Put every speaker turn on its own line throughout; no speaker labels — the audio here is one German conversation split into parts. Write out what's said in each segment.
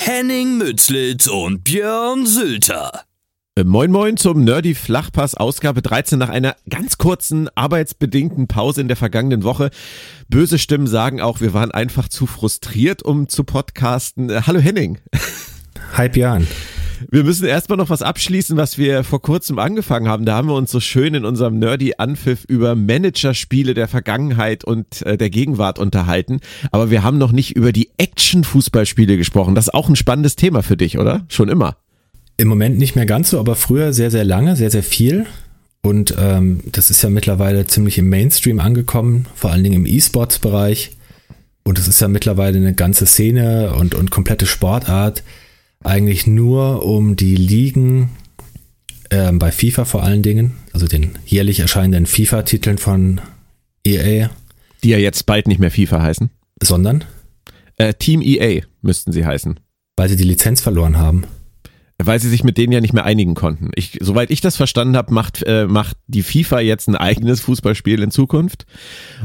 Henning Mützlitz und Björn Sülter.
Äh, Moin Moin zum Nerdy Flachpass Ausgabe 13 nach einer ganz kurzen arbeitsbedingten Pause in der vergangenen Woche. Böse Stimmen sagen auch, wir waren einfach zu frustriert, um zu podcasten. Äh, Hallo Henning.
Hi Björn.
Wir müssen erstmal noch was abschließen, was wir vor kurzem angefangen haben. Da haben wir uns so schön in unserem Nerdy Anpfiff über Managerspiele der Vergangenheit und äh, der Gegenwart unterhalten. Aber wir haben noch nicht über die Action-Fußballspiele gesprochen. Das ist auch ein spannendes Thema für dich, oder? Schon immer.
Im Moment nicht mehr ganz so, aber früher sehr, sehr lange, sehr, sehr viel. Und ähm, das ist ja mittlerweile ziemlich im Mainstream angekommen, vor allen Dingen im E-Sports-Bereich. Und es ist ja mittlerweile eine ganze Szene und, und komplette Sportart eigentlich nur um die Ligen äh, bei FIFA vor allen Dingen, also den jährlich erscheinenden FIFA-Titeln von EA.
Die ja jetzt bald nicht mehr FIFA heißen.
Sondern?
Äh, Team EA müssten sie heißen.
Weil sie die Lizenz verloren haben.
Weil sie sich mit denen ja nicht mehr einigen konnten. Ich, soweit ich das verstanden habe, macht, äh, macht die FIFA jetzt ein eigenes Fußballspiel in Zukunft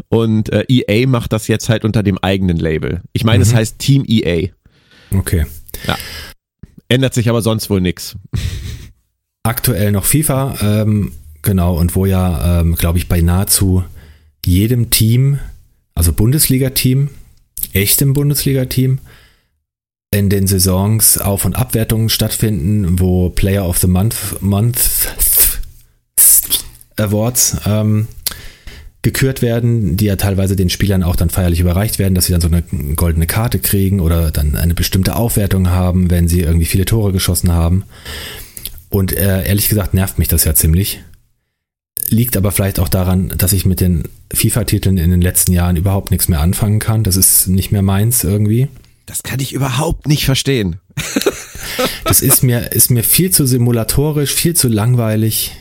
und äh, EA macht das jetzt halt unter dem eigenen Label. Ich meine, mhm. es heißt Team EA.
Okay.
Ja. Ändert sich aber sonst wohl nichts.
Aktuell noch FIFA, ähm, genau, und wo ja, ähm, glaube ich, bei nahezu jedem Team, also Bundesliga-Team, echtem Bundesliga-Team, in den Saisons Auf- und Abwertungen stattfinden, wo Player of the Month, Month Awards ähm, gekürt werden, die ja teilweise den Spielern auch dann feierlich überreicht werden, dass sie dann so eine goldene Karte kriegen oder dann eine bestimmte Aufwertung haben, wenn sie irgendwie viele Tore geschossen haben. Und äh, ehrlich gesagt nervt mich das ja ziemlich. Liegt aber vielleicht auch daran, dass ich mit den FIFA-Titeln in den letzten Jahren überhaupt nichts mehr anfangen kann. Das ist nicht mehr meins irgendwie.
Das kann ich überhaupt nicht verstehen.
das ist mir, ist mir viel zu simulatorisch, viel zu langweilig.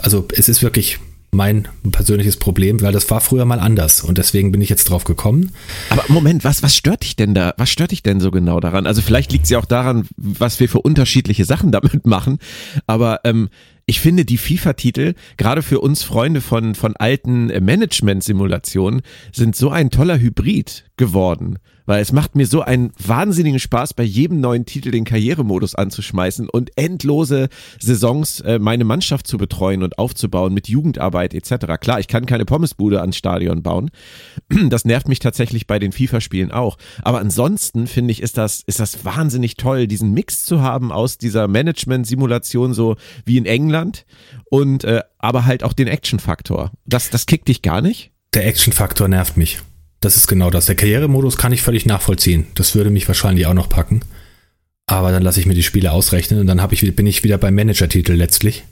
Also es ist wirklich mein persönliches Problem, weil das war früher mal anders und deswegen bin ich jetzt drauf gekommen.
Aber Moment, was, was stört dich denn da? Was stört dich denn so genau daran? Also vielleicht liegt es ja auch daran, was wir für unterschiedliche Sachen damit machen, aber ähm, ich finde die FIFA-Titel, gerade für uns Freunde von, von alten Management-Simulationen, sind so ein toller Hybrid geworden weil es macht mir so einen wahnsinnigen Spaß, bei jedem neuen Titel den Karrieremodus anzuschmeißen und endlose Saisons äh, meine Mannschaft zu betreuen und aufzubauen mit Jugendarbeit etc. Klar, ich kann keine Pommesbude ans Stadion bauen. Das nervt mich tatsächlich bei den FIFA-Spielen auch. Aber ansonsten finde ich, ist das, ist das wahnsinnig toll, diesen Mix zu haben aus dieser Management-Simulation, so wie in England und äh, aber halt auch den Action-Faktor. Das, das kickt dich gar nicht?
Der Action-Faktor nervt mich. Das ist genau das. Der Karrieremodus kann ich völlig nachvollziehen. Das würde mich wahrscheinlich auch noch packen. Aber dann lasse ich mir die Spiele ausrechnen und dann ich, bin ich wieder beim Manager-Titel letztlich.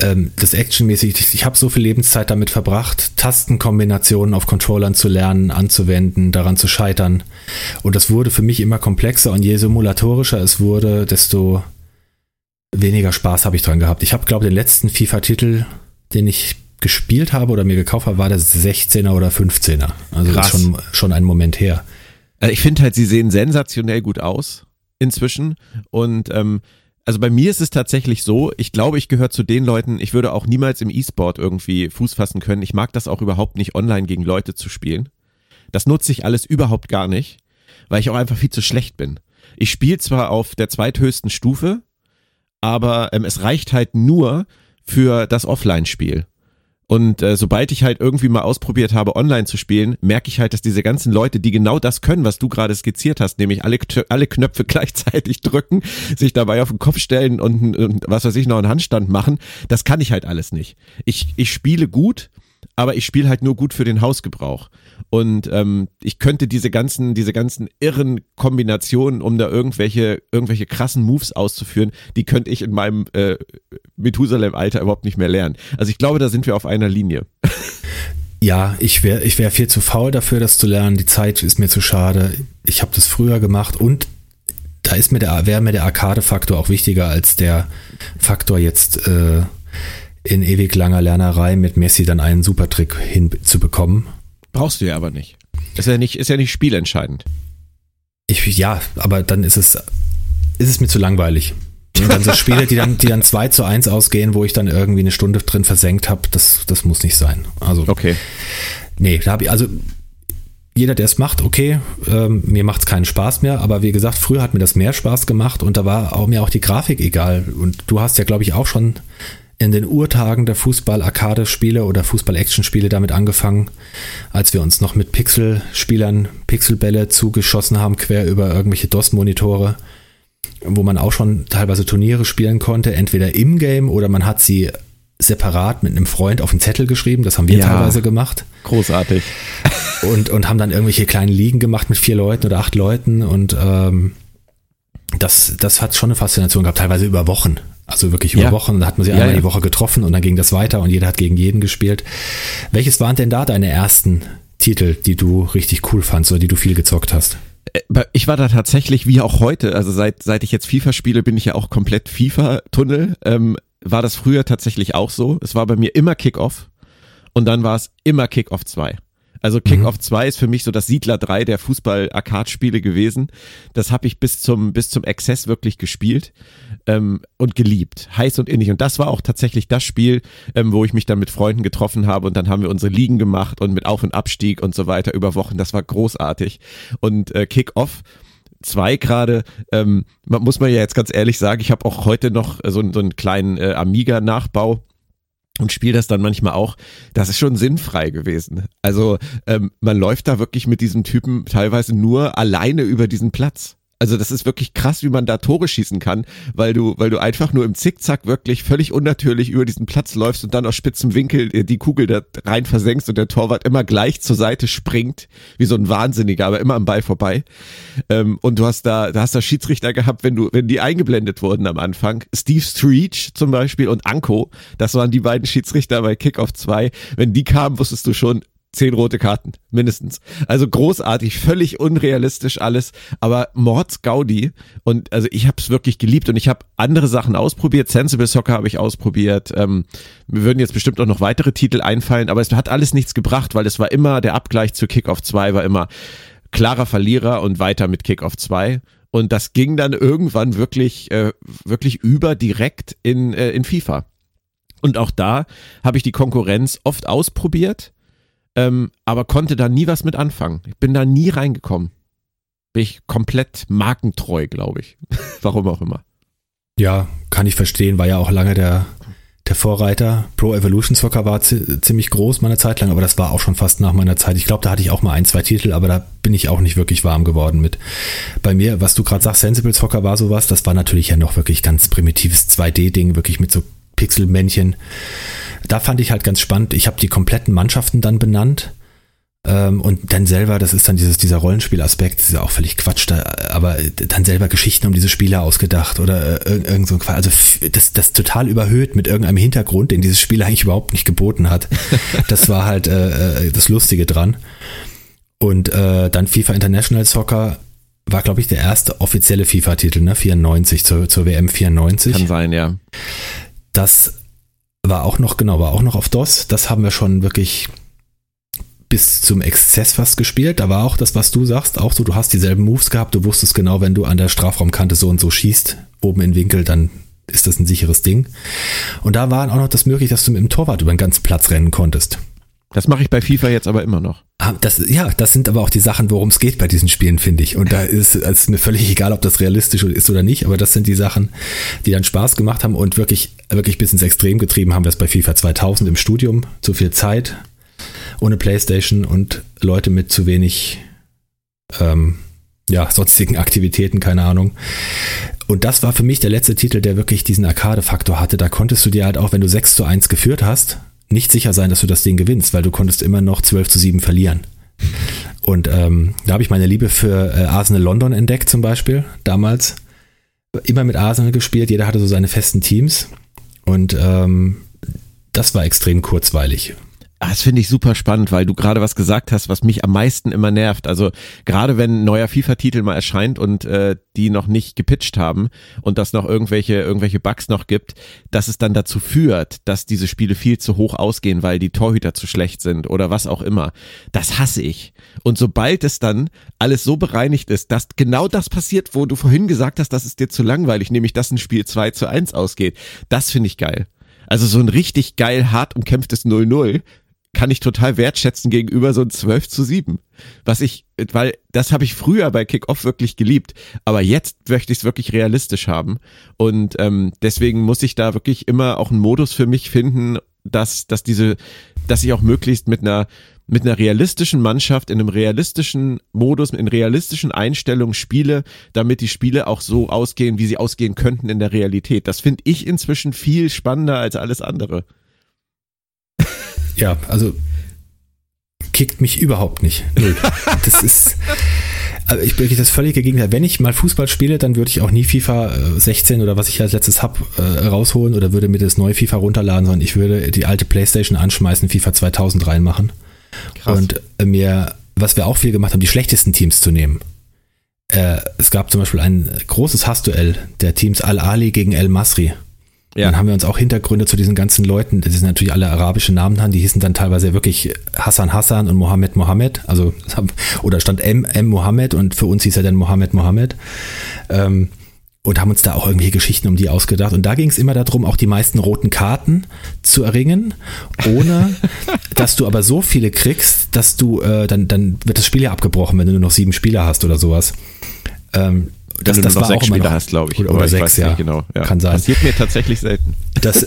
Ähm, das actionmäßig, ich, ich habe so viel Lebenszeit damit verbracht, Tastenkombinationen auf Controllern zu lernen, anzuwenden, daran zu scheitern. Und das wurde für mich immer komplexer und je simulatorischer es wurde, desto weniger Spaß habe ich dran gehabt. Ich habe, glaube ich, den letzten FIFA-Titel, den ich gespielt habe oder mir gekauft habe, war das 16er oder 15er. Also Krass. schon, schon ein Moment her.
Äh, ich finde halt, sie sehen sensationell gut aus inzwischen und ähm, Also bei mir ist es tatsächlich so, ich glaube, ich gehöre zu den Leuten, ich würde auch niemals im E-Sport irgendwie Fuß fassen können. Ich mag das auch überhaupt nicht, online gegen Leute zu spielen. Das nutze ich alles überhaupt gar nicht, weil ich auch einfach viel zu schlecht bin. Ich spiele zwar auf der zweithöchsten Stufe, aber ähm, es reicht halt nur für das Offline-Spiel. Und äh, sobald ich halt irgendwie mal ausprobiert habe, online zu spielen, merke ich halt, dass diese ganzen Leute, die genau das können, was du gerade skizziert hast, nämlich alle, alle Knöpfe gleichzeitig drücken, sich dabei auf den Kopf stellen und, und was weiß ich noch einen Handstand machen, das kann ich halt alles nicht. Ich, ich spiele gut, aber ich spiele halt nur gut für den Hausgebrauch. Und ähm, ich könnte diese ganzen, diese ganzen irren Kombinationen, um da irgendwelche, irgendwelche krassen Moves auszuführen, die könnte ich in meinem äh, Methusalem-Alter überhaupt nicht mehr lernen. Also ich glaube, da sind wir auf einer Linie.
Ja, ich wäre ich wär viel zu faul dafür, das zu lernen. Die Zeit ist mir zu schade. Ich habe das früher gemacht und da ist mir der, wäre mir der Arcade-Faktor auch wichtiger als der Faktor jetzt äh, in ewig langer Lernerei mit Messi dann einen Supertrick hinzubekommen.
Brauchst du ja aber nicht. Ist ja nicht, ist ja nicht spielentscheidend.
Ich, ja, aber dann ist es, ist es mir zu langweilig. Und dann so Spiele, die dann, die dann 2 zu 1 ausgehen, wo ich dann irgendwie eine Stunde drin versenkt habe, das, das muss nicht sein. Also,
okay.
Nee, da habe ich, also jeder, der es macht, okay, ähm, mir macht es keinen Spaß mehr, aber wie gesagt, früher hat mir das mehr Spaß gemacht und da war auch mir auch die Grafik egal. Und du hast ja, glaube ich, auch schon in den Urtagen der Fußball-Arcade-Spiele oder Fußball-Action-Spiele damit angefangen, als wir uns noch mit Pixel-Spielern Pixelbälle zugeschossen haben, quer über irgendwelche DOS-Monitore, wo man auch schon teilweise Turniere spielen konnte, entweder im Game oder man hat sie separat mit einem Freund auf einen Zettel geschrieben, das haben wir ja, teilweise gemacht.
Großartig.
Und, und haben dann irgendwelche kleinen Ligen gemacht mit vier Leuten oder acht Leuten und ähm, das, das hat schon eine Faszination gehabt, teilweise über Wochen. Also wirklich über ja. Wochen, da hat man sich ja, einmal ja. die Woche getroffen und dann ging das weiter und jeder hat gegen jeden gespielt. Welches waren denn da deine ersten Titel, die du richtig cool fandst oder die du viel gezockt hast?
Äh, ich war da tatsächlich wie auch heute, also seit, seit ich jetzt FIFA spiele, bin ich ja auch komplett FIFA-Tunnel. Ähm, war das früher tatsächlich auch so. Es war bei mir immer Kickoff und dann war es immer Kickoff 2. Also Kickoff mhm. 2 ist für mich so das Siedler 3 der Fußball-Arcade-Spiele gewesen. Das habe ich bis zum, bis zum Exzess wirklich gespielt ähm, und geliebt. Heiß und innig. Und das war auch tatsächlich das Spiel, ähm, wo ich mich dann mit Freunden getroffen habe und dann haben wir unsere Ligen gemacht und mit Auf- und Abstieg und so weiter über Wochen. Das war großartig. Und äh, Kickoff zwei gerade, ähm, muss man ja jetzt ganz ehrlich sagen, ich habe auch heute noch so, so einen kleinen äh, Amiga-Nachbau und spiele das dann manchmal auch, das ist schon sinnfrei gewesen. Also ähm, man läuft da wirklich mit diesem Typen teilweise nur alleine über diesen Platz. Also das ist wirklich krass, wie man da Tore schießen kann, weil du, weil du einfach nur im Zickzack wirklich völlig unnatürlich über diesen Platz läufst und dann aus spitzem Winkel die Kugel da rein versenkst und der Torwart immer gleich zur Seite springt, wie so ein Wahnsinniger, aber immer am Ball vorbei. Ähm, und du hast da, da hast da Schiedsrichter gehabt, wenn du, wenn die eingeblendet wurden am Anfang. Steve Streech zum Beispiel und Anko, das waren die beiden Schiedsrichter bei Kickoff 2. Wenn die kamen, wusstest du schon, zehn rote Karten, mindestens. Also großartig, völlig unrealistisch alles, aber Mords Gaudi und also ich habe es wirklich geliebt und ich habe andere Sachen ausprobiert. Sensible Soccer habe ich ausprobiert. Ähm, mir würden jetzt bestimmt auch noch weitere Titel einfallen, aber es hat alles nichts gebracht, weil es war immer der Abgleich zu Kickoff 2 war immer klarer Verlierer und weiter mit Kickoff 2. Und das ging dann irgendwann wirklich, äh, wirklich über direkt in, äh, in FIFA. Und auch da habe ich die Konkurrenz oft ausprobiert ähm, aber konnte da nie was mit anfangen. Ich bin da nie reingekommen. Bin ich komplett markentreu, glaube ich. Warum auch immer.
Ja, kann ich verstehen, war ja auch lange der, der Vorreiter. Pro Evolution Soccer war ziemlich groß meine Zeit lang, aber das war auch schon fast nach meiner Zeit. Ich glaube, da hatte ich auch mal ein, zwei Titel, aber da bin ich auch nicht wirklich warm geworden mit. Bei mir, was du gerade sagst, Sensible Soccer war sowas, das war natürlich ja noch wirklich ganz primitives 2D-Ding, wirklich mit so Pixelmännchen. Da fand ich halt ganz spannend. Ich habe die kompletten Mannschaften dann benannt. Ähm, und dann selber, das ist dann dieses, dieser Rollenspielaspekt, das ist ja auch völlig Quatsch, da, aber dann selber Geschichten um diese Spieler ausgedacht oder äh, irgend so ein Quatsch. Also das, das total überhöht mit irgendeinem Hintergrund, den dieses Spiel eigentlich überhaupt nicht geboten hat. Das war halt äh, äh, das Lustige dran. Und äh, dann FIFA International Soccer war, glaube ich, der erste offizielle FIFA-Titel, ne? 94, zur, zur WM 94.
Kann sein, ja.
Das war auch noch, genau, war auch noch auf DOS. Das haben wir schon wirklich bis zum Exzess fast gespielt. Da war auch das, was du sagst, auch so, du hast dieselben Moves gehabt, du wusstest genau, wenn du an der Strafraumkante so und so schießt, oben in Winkel, dann ist das ein sicheres Ding. Und da war auch noch das möglich, dass du mit dem Torwart über den ganzen Platz rennen konntest.
Das mache ich bei FIFA jetzt aber immer noch.
Ah, das, ja, das sind aber auch die Sachen, worum es geht bei diesen Spielen, finde ich. Und da ist es mir völlig egal, ob das realistisch ist oder nicht, aber das sind die Sachen, die dann Spaß gemacht haben und wirklich, wirklich bis ins Extrem getrieben haben wir es bei FIFA 2000 im Studium. Zu viel Zeit, ohne Playstation und Leute mit zu wenig, ähm, ja, sonstigen Aktivitäten, keine Ahnung. Und das war für mich der letzte Titel, der wirklich diesen Arcade-Faktor hatte. Da konntest du dir halt auch, wenn du 6 zu 1 geführt hast, nicht sicher sein, dass du das Ding gewinnst, weil du konntest immer noch 12 zu 7 verlieren. Und ähm, da habe ich meine Liebe für äh, Arsenal London entdeckt zum Beispiel, damals. Immer mit Arsenal gespielt, jeder hatte so seine festen Teams. Und ähm, das war extrem kurzweilig.
Ah, das finde ich super spannend, weil du gerade was gesagt hast, was mich am meisten immer nervt. Also gerade wenn ein neuer FIFA-Titel mal erscheint und äh, die noch nicht gepitcht haben und das noch irgendwelche irgendwelche Bugs noch gibt, dass es dann dazu führt, dass diese Spiele viel zu hoch ausgehen, weil die Torhüter zu schlecht sind oder was auch immer. Das hasse ich. Und sobald es dann alles so bereinigt ist, dass genau das passiert, wo du vorhin gesagt hast, dass es dir zu langweilig, nämlich dass ein Spiel 2 zu 1 ausgeht, das finde ich geil. Also so ein richtig geil hart umkämpftes 0-0 kann ich total wertschätzen gegenüber so ein 12 zu 7. Was ich, weil das habe ich früher bei Kickoff wirklich geliebt, aber jetzt möchte ich es wirklich realistisch haben. Und ähm, deswegen muss ich da wirklich immer auch einen Modus für mich finden, dass, dass diese, dass ich auch möglichst mit einer mit einer realistischen Mannschaft, in einem realistischen Modus, in realistischen Einstellungen spiele, damit die Spiele auch so ausgehen, wie sie ausgehen könnten in der Realität. Das finde ich inzwischen viel spannender als alles andere
ja, also kickt mich überhaupt nicht. Null. Das ist, also ich bin das völlige Gegenteil. Wenn ich mal Fußball spiele, dann würde ich auch nie FIFA 16 äh, oder was ich als letztes hab äh, rausholen oder würde mir das neue FIFA runterladen, sondern ich würde die alte Playstation anschmeißen, FIFA 2000 reinmachen. Krass. Und mir, was wir auch viel gemacht haben, die schlechtesten Teams zu nehmen. Äh, es gab zum Beispiel ein großes Hassduell der Teams Al-Ali gegen El Masri. Ja. Dann haben wir uns auch Hintergründe zu diesen ganzen Leuten, das sind natürlich alle arabische Namen haben, die hießen dann teilweise wirklich Hassan Hassan und Mohammed Mohammed, also oder stand M M Mohammed und für uns hieß er dann Mohammed Mohammed. Ähm, und haben uns da auch irgendwelche Geschichten um die ausgedacht. Und da ging es immer darum, auch die meisten roten Karten zu erringen, ohne dass du aber so viele kriegst, dass du, äh, dann, dann wird das Spiel ja abgebrochen, wenn du nur noch sieben Spieler hast oder sowas. Ähm,
das, das war sechs auch Spieler hast, glaube ich.
Oder, oder sechs, ja.
Genau, ja.
Kann sein.
Passiert mir tatsächlich selten.
Das,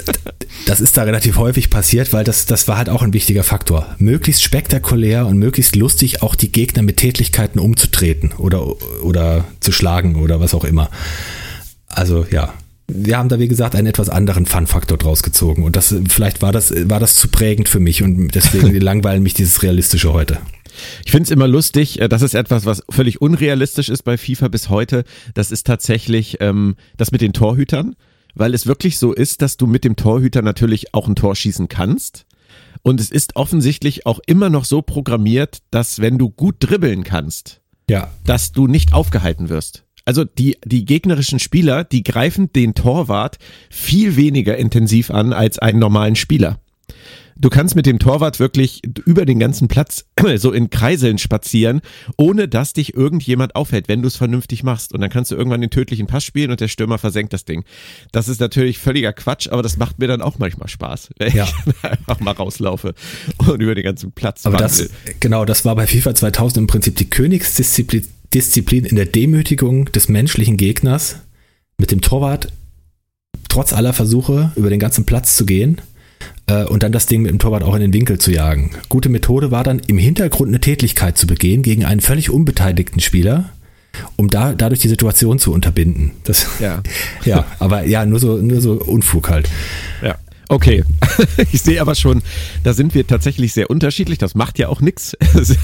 das ist da relativ häufig passiert, weil das, das war halt auch ein wichtiger Faktor. Möglichst spektakulär und möglichst lustig auch die Gegner mit Tätlichkeiten umzutreten oder, oder zu schlagen oder was auch immer. Also ja, wir haben da wie gesagt einen etwas anderen Fun-Faktor draus gezogen und das vielleicht war das war das zu prägend für mich und deswegen langweilen mich dieses realistische heute.
Ich finde es immer lustig, äh, das ist etwas, was völlig unrealistisch ist bei FIFA bis heute. Das ist tatsächlich ähm, das mit den Torhütern, weil es wirklich so ist, dass du mit dem Torhüter natürlich auch ein Tor schießen kannst. Und es ist offensichtlich auch immer noch so programmiert, dass wenn du gut dribbeln kannst, ja. dass du nicht aufgehalten wirst. Also die, die gegnerischen Spieler, die greifen den Torwart viel weniger intensiv an als einen normalen Spieler du kannst mit dem Torwart wirklich über den ganzen Platz so in Kreiseln spazieren, ohne dass dich irgendjemand aufhält, wenn du es vernünftig machst. Und dann kannst du irgendwann den tödlichen Pass spielen und der Stürmer versenkt das Ding. Das ist natürlich völliger Quatsch, aber das macht mir dann auch manchmal Spaß, wenn ja. ich einfach mal rauslaufe und über den ganzen Platz
aber das, Genau, das war bei FIFA 2000 im Prinzip die Königsdisziplin Disziplin in der Demütigung des menschlichen Gegners mit dem Torwart trotz aller Versuche über den ganzen Platz zu gehen äh, und dann das Ding mit dem Torwart auch in den Winkel zu jagen. Gute Methode war dann, im Hintergrund eine Tätlichkeit zu begehen gegen einen völlig unbeteiligten Spieler, um da dadurch die Situation zu unterbinden. Das, ja. ja, aber ja, nur so, nur so Unfug halt.
Ja. Okay, ich sehe aber schon, da sind wir tatsächlich sehr unterschiedlich. Das macht ja auch nichts. Das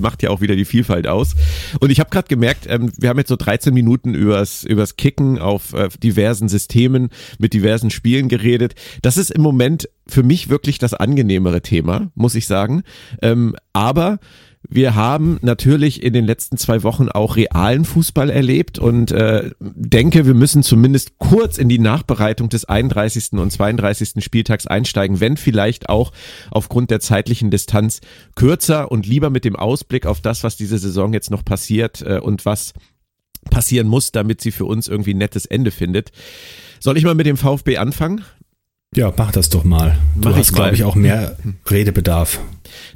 macht ja auch wieder die Vielfalt aus. Und ich habe gerade gemerkt, ähm, wir haben jetzt so 13 Minuten übers, übers Kicken auf äh, diversen Systemen mit diversen Spielen geredet. Das ist im Moment für mich wirklich das angenehmere Thema, muss ich sagen. Ähm, aber wir haben natürlich in den letzten zwei Wochen auch realen Fußball erlebt und äh, denke, wir müssen zumindest kurz in die Nachbereitung des 31. und 32. Spieltags einsteigen, wenn vielleicht auch aufgrund der zeitlichen Distanz kürzer und lieber mit dem Ausblick auf das, was diese Saison jetzt noch passiert äh, und was passieren muss, damit sie für uns irgendwie ein nettes Ende findet. Soll ich mal mit dem VfB anfangen?
Ja, mach das doch mal. Du
Mach
hast, glaube ich, auch mehr Redebedarf.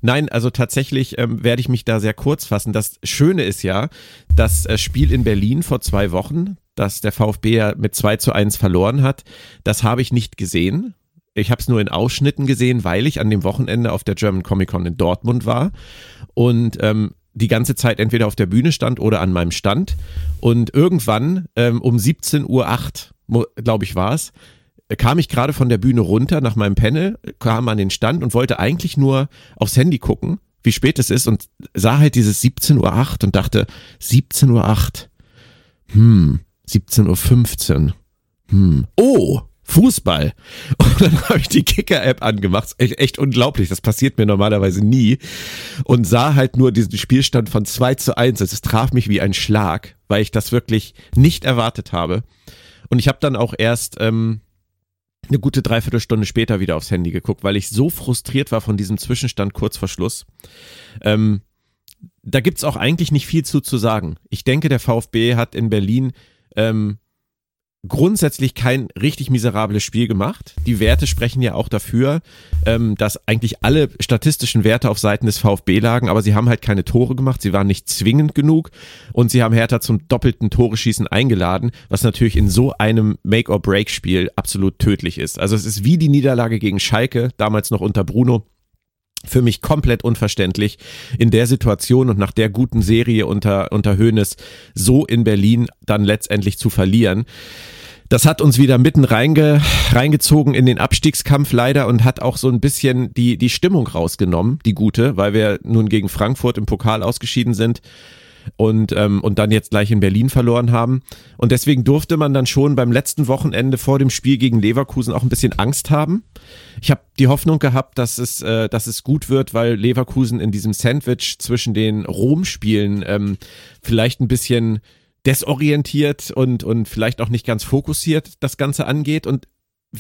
Nein, also tatsächlich ähm, werde ich mich da sehr kurz fassen. Das Schöne ist ja, das äh, Spiel in Berlin vor zwei Wochen, das der VfB ja mit 2 zu 1 verloren hat, das habe ich nicht gesehen. Ich habe es nur in Ausschnitten gesehen, weil ich an dem Wochenende auf der German Comic Con in Dortmund war und ähm, die ganze Zeit entweder auf der Bühne stand oder an meinem Stand. Und irgendwann ähm, um 17.08 Uhr, glaube ich, war es, kam ich gerade von der Bühne runter nach meinem Panel, kam an den Stand und wollte eigentlich nur aufs Handy gucken, wie spät es ist und sah halt dieses 17.08 Uhr und dachte, 17.08 Uhr, hm, 17.15 Uhr, hm, oh, Fußball. Und dann habe ich die Kicker-App angemacht. Echt, echt unglaublich. Das passiert mir normalerweise nie. Und sah halt nur diesen Spielstand von 2 zu 1. Es traf mich wie ein Schlag, weil ich das wirklich nicht erwartet habe. Und ich habe dann auch erst ähm, eine gute Dreiviertelstunde später wieder aufs Handy geguckt, weil ich so frustriert war von diesem Zwischenstand kurz vor Schluss. Ähm, da gibt's auch eigentlich nicht viel zu zu sagen. Ich denke, der VfB hat in Berlin ähm, grundsätzlich kein richtig miserables Spiel gemacht. Die Werte sprechen ja auch dafür, ähm, dass eigentlich alle statistischen Werte auf Seiten des VfB lagen, aber sie haben halt keine Tore gemacht, sie waren nicht zwingend genug und sie haben Hertha zum doppelten Tore-Schießen eingeladen, was natürlich in so einem Make-or-Break-Spiel absolut tödlich ist. Also es ist wie die Niederlage gegen Schalke, damals noch unter Bruno, für mich komplett unverständlich, in der Situation und nach der guten Serie unter, unter Hoeneß so in Berlin dann letztendlich zu verlieren. Das hat uns wieder mitten reinge, reingezogen in den Abstiegskampf leider und hat auch so ein bisschen die, die Stimmung rausgenommen, die gute, weil wir nun gegen Frankfurt im Pokal ausgeschieden sind und, ähm, und dann jetzt gleich in Berlin verloren haben. Und deswegen durfte man dann schon beim letzten Wochenende vor dem Spiel gegen Leverkusen auch ein bisschen Angst haben. Ich habe die Hoffnung gehabt, dass es, äh, dass es gut wird, weil Leverkusen in diesem Sandwich zwischen den Rom-Spielen ähm, vielleicht ein bisschen desorientiert und, und vielleicht auch nicht ganz fokussiert das Ganze angeht. Und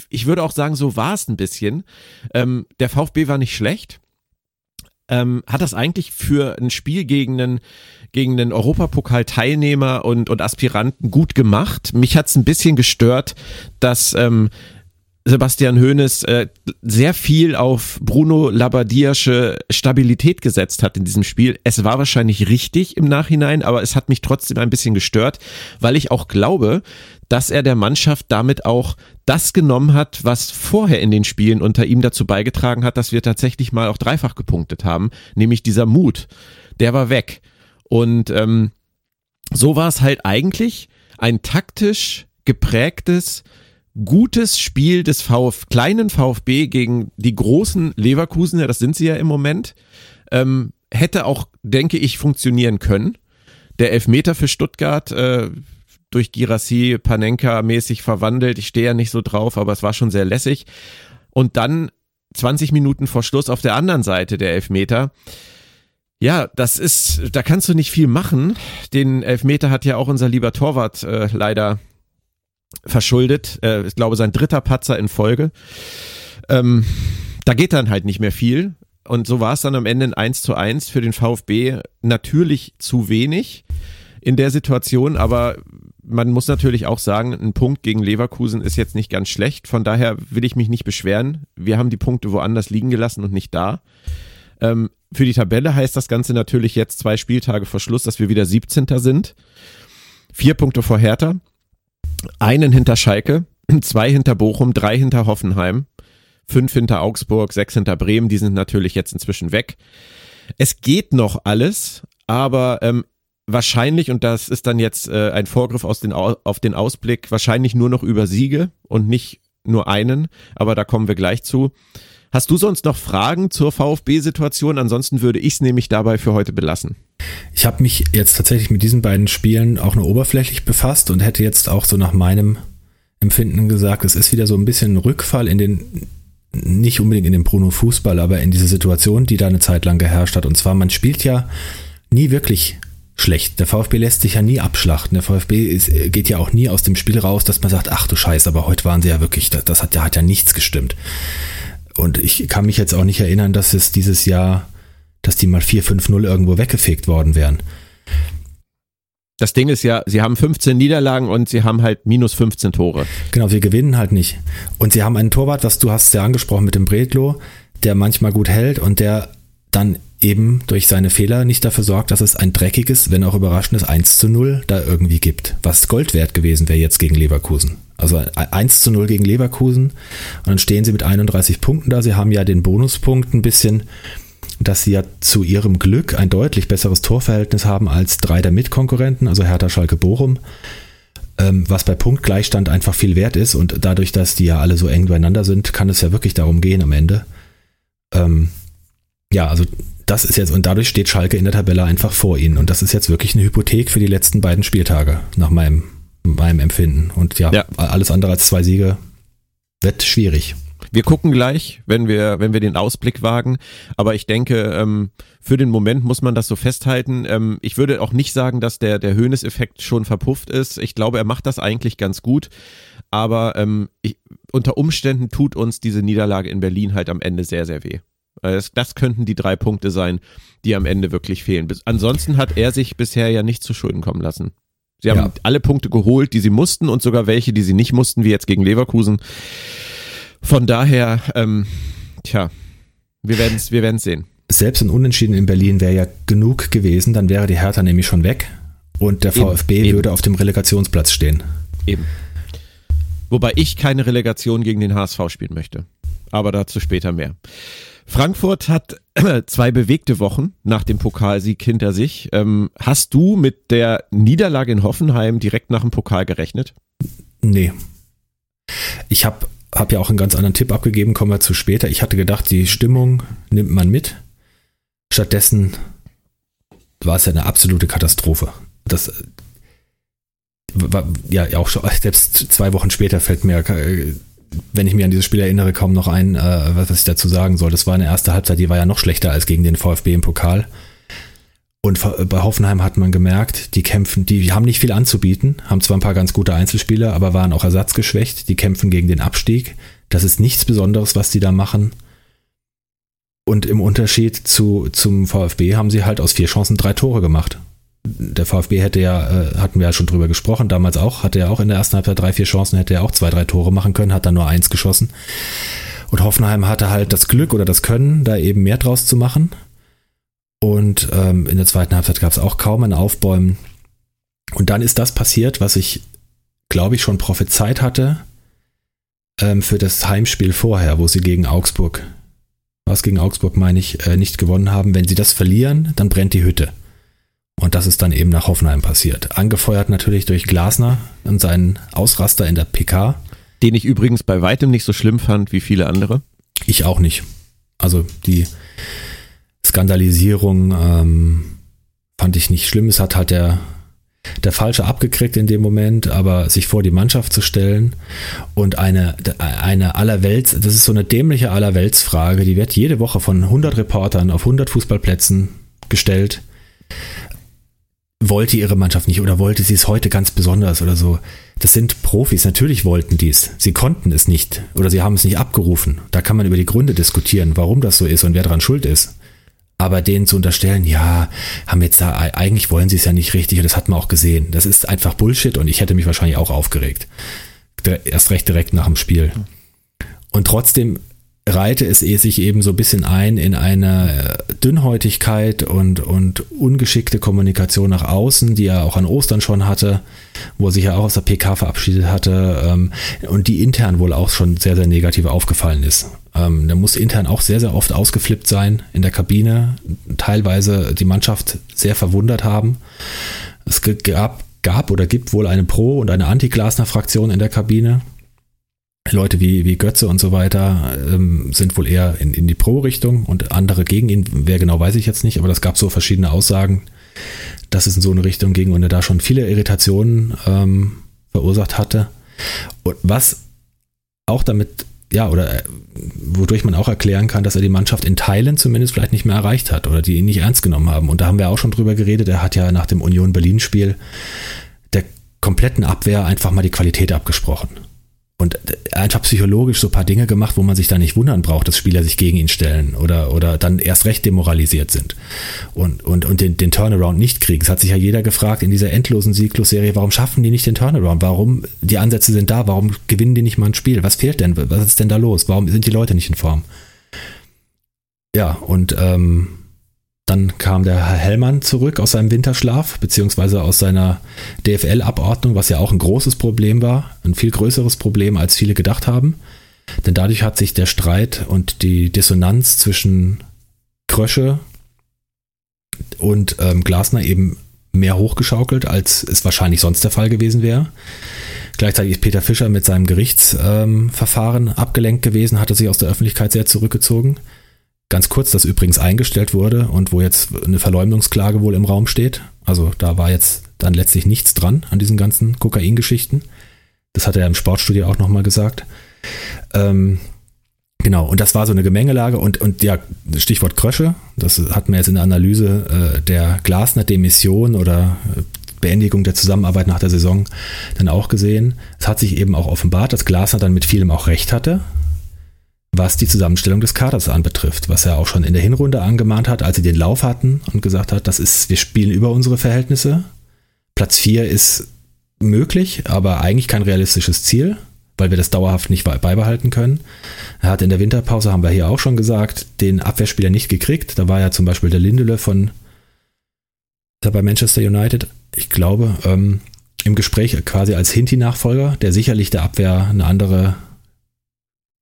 ich würde auch sagen, so war es ein bisschen. Ähm, der VfB war nicht schlecht. Ähm, hat das eigentlich für ein Spiel gegen einen, gegen einen Europapokal-Teilnehmer und, und Aspiranten gut gemacht. Mich hat es ein bisschen gestört, dass ähm, Sebastian Hoeneß äh, sehr viel auf Bruno Labbadia-sche Stabilität gesetzt hat in diesem Spiel. Es war wahrscheinlich richtig im Nachhinein, aber es hat mich trotzdem ein bisschen gestört, weil ich auch glaube, dass er der Mannschaft damit auch das genommen hat, was vorher in den Spielen unter ihm dazu beigetragen hat, dass wir tatsächlich mal auch dreifach gepunktet haben, nämlich dieser Mut. Der war weg. Und ähm, so war es halt eigentlich ein taktisch geprägtes, gutes Spiel des Vf kleinen VfB gegen die großen Leverkusener, das sind sie ja im Moment, ähm, hätte auch, denke ich, funktionieren können. Der Elfmeter für Stuttgart äh, durch Girassi Panenka mäßig verwandelt. Ich stehe ja nicht so drauf, aber es war schon sehr lässig. Und dann 20 Minuten vor Schluss auf der anderen Seite der Elfmeter. Ja, das ist, da kannst du nicht viel machen. Den Elfmeter hat ja auch unser lieber Torwart äh, leider verschuldet. Äh, ich glaube, sein dritter Patzer in Folge. Ähm, da geht dann halt nicht mehr viel. Und so war es dann am Ende ein 1 zu 1 für den VfB. Natürlich zu wenig in der Situation, aber man muss natürlich auch sagen, ein Punkt gegen Leverkusen ist jetzt nicht ganz schlecht. Von daher will ich mich nicht beschweren. Wir haben die Punkte woanders liegen gelassen und nicht da. Ähm, für die Tabelle heißt das Ganze natürlich jetzt zwei Spieltage vor Schluss, dass wir wieder 17. sind. Vier Punkte vor Hertha einen hinter Schalke, zwei hinter Bochum, drei hinter Hoffenheim, fünf hinter Augsburg, sechs hinter Bremen, die sind natürlich jetzt inzwischen weg. Es geht noch alles, aber ähm, wahrscheinlich, und das ist dann jetzt äh, ein Vorgriff aus den, auf den Ausblick, wahrscheinlich nur noch über Siege und nicht nur einen, aber da kommen wir gleich zu. Hast du sonst noch Fragen zur VfB-Situation? Ansonsten würde ich es nämlich dabei für heute belassen.
Ich habe mich jetzt tatsächlich mit diesen beiden Spielen auch nur oberflächlich befasst und hätte jetzt auch so nach meinem Empfinden gesagt, es ist wieder so ein bisschen ein Rückfall in den, nicht unbedingt in den Bruno Fußball, aber in diese Situation, die da eine Zeit lang geherrscht hat. Und zwar, man spielt ja nie wirklich schlecht. Der VfB lässt sich ja nie abschlachten. Der VfB ist, geht ja auch nie aus dem Spiel raus, dass man sagt, ach du Scheiße, aber heute waren sie ja wirklich, das, das hat, hat ja nichts gestimmt. Und ich kann mich jetzt auch nicht erinnern, dass es dieses Jahr, dass die mal 4-5-0 irgendwo weggefegt worden wären.
Das Ding ist ja, sie haben 15 Niederlagen und sie haben halt minus 15 Tore.
Genau, sie gewinnen halt nicht. Und sie haben einen Torwart, was du hast ja angesprochen mit dem Bredlo, der manchmal gut hält und der dann eben durch seine Fehler nicht dafür sorgt, dass es ein dreckiges, wenn auch überraschendes 1 zu 0 da irgendwie gibt. Was Gold wert gewesen wäre jetzt gegen Leverkusen. Also 1 zu 0 gegen Leverkusen und dann stehen sie mit 31 Punkten da. Sie haben ja den Bonuspunkt ein bisschen dass sie ja zu ihrem Glück ein deutlich besseres Torverhältnis haben als drei der Mitkonkurrenten, also Hertha, Schalke, Bochum, ähm, was bei Punktgleichstand einfach viel wert ist und dadurch, dass die ja alle so eng beieinander sind, kann es ja wirklich darum gehen am Ende. Ähm, ja, also das ist jetzt, und dadurch steht Schalke in der Tabelle einfach vor ihnen und das ist jetzt wirklich eine Hypothek für die letzten beiden Spieltage, nach meinem, meinem Empfinden. Und ja, ja. alles andere als zwei Siege wird schwierig.
Wir gucken gleich, wenn wir, wenn wir den Ausblick wagen. Aber ich denke, ähm, für den Moment muss man das so festhalten. Ähm, ich würde auch nicht sagen, dass der, der Höhnes-Effekt schon verpufft ist. Ich glaube, er macht das eigentlich ganz gut. Aber ähm, ich, unter Umständen tut uns diese Niederlage in Berlin halt am Ende sehr, sehr weh. Äh, das, das könnten die drei Punkte sein, die am Ende wirklich fehlen. Ansonsten hat er sich bisher ja nicht zu Schulden kommen lassen. Sie haben ja. alle Punkte geholt, die sie mussten und sogar welche, die sie nicht mussten, wie jetzt gegen Leverkusen. Von daher, ähm, tja, wir werden es wir werden's sehen.
Selbst ein Unentschieden in Berlin wäre ja genug gewesen, dann wäre die Hertha nämlich schon weg und der VfB eben, würde auf dem Relegationsplatz stehen.
Eben. Wobei ich keine Relegation gegen den HSV spielen möchte. Aber dazu später mehr. Frankfurt hat zwei bewegte Wochen nach dem Pokalsieg hinter sich. Ähm, hast du mit der Niederlage in Hoffenheim direkt nach dem Pokal gerechnet?
Nee. Ich habe habe ja auch einen ganz anderen Tipp abgegeben, kommen wir zu später. Ich hatte gedacht, die Stimmung nimmt man mit. Stattdessen war es ja eine absolute Katastrophe. Das war ja auch schon, selbst zwei Wochen später fällt mir, wenn ich mich an dieses Spiel erinnere, kaum noch ein, äh, was ich dazu sagen soll. Das war eine erste Halbzeit, die war ja noch schlechter als gegen den VfB im Pokal. Und bei Hoffenheim hat man gemerkt, die kämpfen, die haben nicht viel anzubieten, haben zwar ein paar ganz gute Einzelspieler, aber waren auch ersatzgeschwächt. Die kämpfen gegen den Abstieg. Das ist nichts Besonderes, was die da machen. Und im Unterschied zu, zum VfB haben sie halt aus vier Chancen drei Tore gemacht. Der VfB hätte ja, äh, hatten wir ja schon drüber gesprochen, damals auch, hatte er auch in der ersten Halbzeit drei, vier Chancen, hätte er auch zwei, drei Tore machen können, hat dann nur eins geschossen. Und Hoffenheim hatte halt das Glück oder das Können, da eben mehr draus zu machen. Und ähm, in der zweiten Halbzeit gab es auch kaum ein Aufbäumen. Und dann ist das passiert, was ich, glaube ich, schon prophezeit hatte ähm, für das Heimspiel vorher, wo sie gegen Augsburg, was gegen Augsburg meine ich, äh, nicht gewonnen haben. Wenn sie das verlieren, dann brennt die Hütte. Und das ist dann eben nach Hoffenheim passiert. Angefeuert natürlich durch Glasner und seinen Ausraster in der PK.
Den ich übrigens bei weitem nicht so schlimm fand wie viele andere.
Ich auch nicht. Also die Skandalisierung ähm, fand ich nicht schlimm. Es hat halt der, der Falsche abgekriegt in dem Moment, aber sich vor die Mannschaft zu stellen und eine, eine Allerwelts, das ist so eine dämliche Allerweltsfrage, die wird jede Woche von 100 Reportern auf 100 Fußballplätzen gestellt. Wollte ihre Mannschaft nicht oder wollte sie es heute ganz besonders oder so? Das sind Profis, natürlich wollten die es. Sie konnten es nicht oder sie haben es nicht abgerufen. Da kann man über die Gründe diskutieren, warum das so ist und wer daran schuld ist. Aber denen zu unterstellen, ja, haben jetzt da, eigentlich wollen sie es ja nicht richtig und das hat man auch gesehen. Das ist einfach Bullshit und ich hätte mich wahrscheinlich auch aufgeregt. Erst recht direkt nach dem Spiel. Und trotzdem reihte es eh sich eben so ein bisschen ein in eine Dünnhäutigkeit und, und ungeschickte Kommunikation nach außen, die er auch an Ostern schon hatte, wo er sich ja auch aus der PK verabschiedet hatte ähm, und die intern wohl auch schon sehr, sehr negativ aufgefallen ist. Ähm, der muss intern auch sehr, sehr oft ausgeflippt sein in der Kabine, teilweise die Mannschaft sehr verwundert haben. Es gab, gab oder gibt wohl eine Pro- und eine Anti-Glasner-Fraktion in der Kabine. Leute wie, wie Götze und so weiter ähm, sind wohl eher in, in die Pro-Richtung und andere gegen ihn. Wer genau weiß ich jetzt nicht, aber das gab so verschiedene Aussagen, dass es in so eine Richtung ging und er da schon viele Irritationen ähm, verursacht hatte. Und was auch damit ja, oder äh, wodurch man auch erklären kann, dass er die Mannschaft in Teilen zumindest vielleicht nicht mehr erreicht hat oder die ihn nicht ernst genommen haben. Und da haben wir auch schon drüber geredet. Er hat ja nach dem Union Berlin-Spiel der kompletten Abwehr einfach mal die Qualität abgesprochen. Und einfach psychologisch so ein paar Dinge gemacht, wo man sich da nicht wundern braucht, dass Spieler sich gegen ihn stellen oder, oder dann erst recht demoralisiert sind und, und, und den, den Turnaround nicht kriegen. Es hat sich ja jeder gefragt in dieser endlosen Sieglos-Serie, warum schaffen die nicht den Turnaround? Warum, die Ansätze sind da, warum gewinnen die nicht mal ein Spiel? Was fehlt denn? Was ist denn da los? Warum sind die Leute nicht in Form? Ja, und ähm, dann kam der Herr Hellmann zurück aus seinem Winterschlaf, beziehungsweise aus seiner DFL-Abordnung, was ja auch ein großes Problem war, ein viel größeres Problem, als viele gedacht haben. Denn dadurch hat sich der Streit und die Dissonanz zwischen Krösche und ähm, Glasner eben mehr hochgeschaukelt, als es wahrscheinlich sonst der Fall gewesen wäre. Gleichzeitig ist Peter Fischer mit seinem Gerichtsverfahren ähm, abgelenkt gewesen, hatte sich aus der Öffentlichkeit sehr zurückgezogen. Ganz kurz, das übrigens eingestellt wurde und wo jetzt eine Verleumdungsklage wohl im Raum steht. Also da war jetzt dann letztlich nichts dran an diesen ganzen Kokaingeschichten. Das hat er im Sportstudio auch nochmal gesagt. Ähm, genau, und das war so eine Gemengelage und, und ja, Stichwort Krösche, das hat man jetzt in der Analyse äh, der Glasner-Demission oder äh, Beendigung der Zusammenarbeit nach der Saison dann auch gesehen. Es hat sich eben auch offenbart, dass Glasner dann mit vielem auch recht hatte was die Zusammenstellung des Kaders anbetrifft, was er auch schon in der Hinrunde angemahnt hat, als sie den Lauf hatten und gesagt hat, das ist, wir spielen über unsere Verhältnisse. Platz 4 ist möglich, aber eigentlich kein realistisches Ziel, weil wir das dauerhaft nicht beibehalten können. Er hat in der Winterpause, haben wir hier auch schon gesagt, den Abwehrspieler nicht gekriegt. Da war ja zum Beispiel der Lindele von bei Manchester United, ich glaube, ähm, im Gespräch quasi als Hinti-Nachfolger, der sicherlich der Abwehr eine andere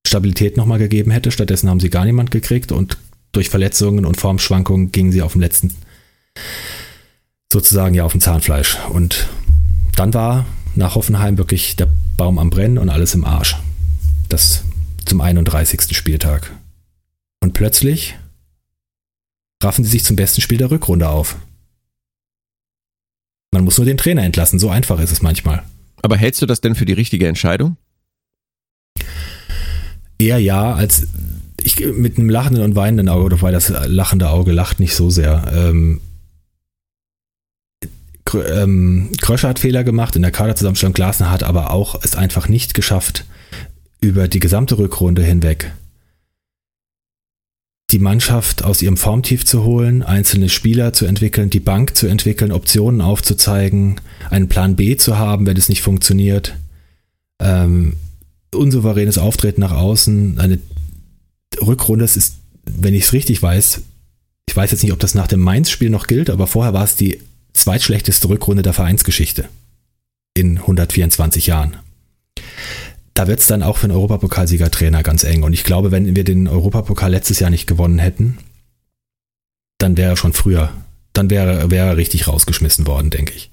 Stabilität nochmal gegeben hätte. Stattdessen haben sie gar niemand gekriegt und durch Verletzungen und Formschwankungen gingen sie auf dem letzten sozusagen ja auf dem Zahnfleisch. Und dann war nach Hoffenheim wirklich der Baum am Brennen und alles im Arsch. Das zum 31. Spieltag. Und plötzlich raffen sie sich zum besten Spiel der Rückrunde auf. Man muss nur den Trainer entlassen, so einfach ist es manchmal.
Aber hältst du das denn für die richtige Entscheidung?
Eher ja, als ich mit einem lachenden und weinenden Auge, wobei das lachende Auge lacht nicht so sehr. Ähm, ähm, Kröscher hat Fehler gemacht in der Kaderzusammenstellung, Glasner hat aber auch es einfach nicht geschafft, über die gesamte Rückrunde hinweg die Mannschaft aus ihrem Formtief zu holen, einzelne Spieler zu entwickeln, die Bank zu entwickeln, Optionen aufzuzeigen, einen Plan B zu haben, wenn es nicht funktioniert. Ähm, unsouveränes Auftreten nach außen, eine Rückrunde, das ist, wenn ich es richtig weiß, ich weiß jetzt nicht, ob das nach dem Mainz-Spiel noch gilt, aber vorher war es die zweitschlechteste Rückrunde der Vereinsgeschichte in 124 Jahren. Da wird es dann auch für einen Europapokalsiegertrainer ganz eng. Und ich glaube, wenn wir den Europapokal letztes Jahr nicht gewonnen hätten, dann wäre er schon früher, dann wäre, wäre er richtig rausgeschmissen worden, denke ich.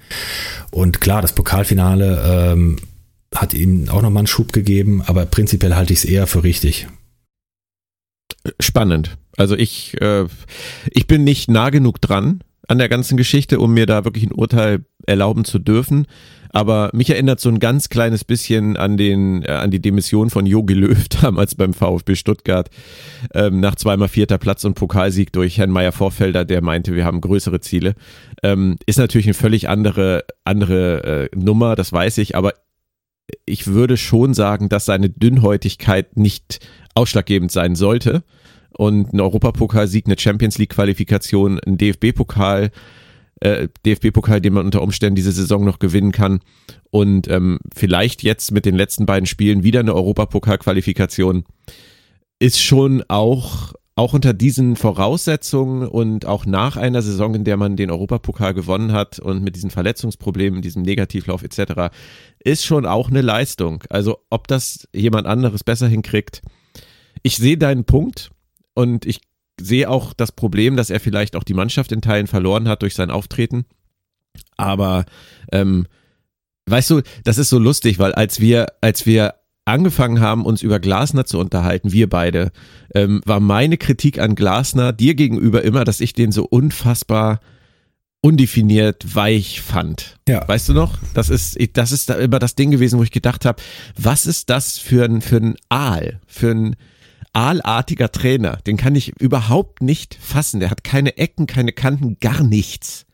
Und klar, das Pokalfinale ähm, hat ihm auch nochmal einen Schub gegeben, aber prinzipiell halte ich es eher für richtig.
Spannend. Also ich, äh, ich bin nicht nah genug dran an der ganzen Geschichte, um mir da wirklich ein Urteil erlauben zu dürfen. Aber mich erinnert so ein ganz kleines bisschen an den, äh, an die Demission von Jogi Löw damals beim VfB Stuttgart ähm, nach zweimal vierter Platz und Pokalsieg durch Herrn Meier Vorfelder, der meinte, wir haben größere Ziele. Ähm, ist natürlich eine völlig andere, andere äh, Nummer, das weiß ich, aber ich würde schon sagen, dass seine Dünnhäutigkeit nicht ausschlaggebend sein sollte. Und ein Europapokalsieg, eine Champions League-Qualifikation, ein DFB-Pokal, äh, DFB-Pokal, den man unter Umständen diese Saison noch gewinnen kann. Und ähm, vielleicht jetzt mit den letzten beiden Spielen wieder eine Europapokal-Qualifikation ist schon auch auch unter diesen Voraussetzungen und auch nach einer Saison, in der man den Europapokal gewonnen hat und mit diesen Verletzungsproblemen, diesem Negativlauf etc., ist schon auch eine Leistung. Also ob das jemand anderes besser hinkriegt. Ich sehe deinen Punkt und ich sehe auch das Problem, dass er vielleicht auch die Mannschaft in Teilen verloren hat durch sein Auftreten. Aber ähm, weißt du, das ist so lustig, weil als wir, als wir angefangen haben, uns über Glasner zu unterhalten, wir beide, ähm, war meine Kritik an Glasner dir gegenüber immer, dass ich den so unfassbar undefiniert weich fand. Ja. Weißt du noch? Das ist, das ist da immer das Ding gewesen, wo ich gedacht habe, was ist das für ein, für ein Aal, für ein aalartiger Trainer? Den kann ich überhaupt nicht fassen. Der hat keine Ecken, keine Kanten, gar nichts.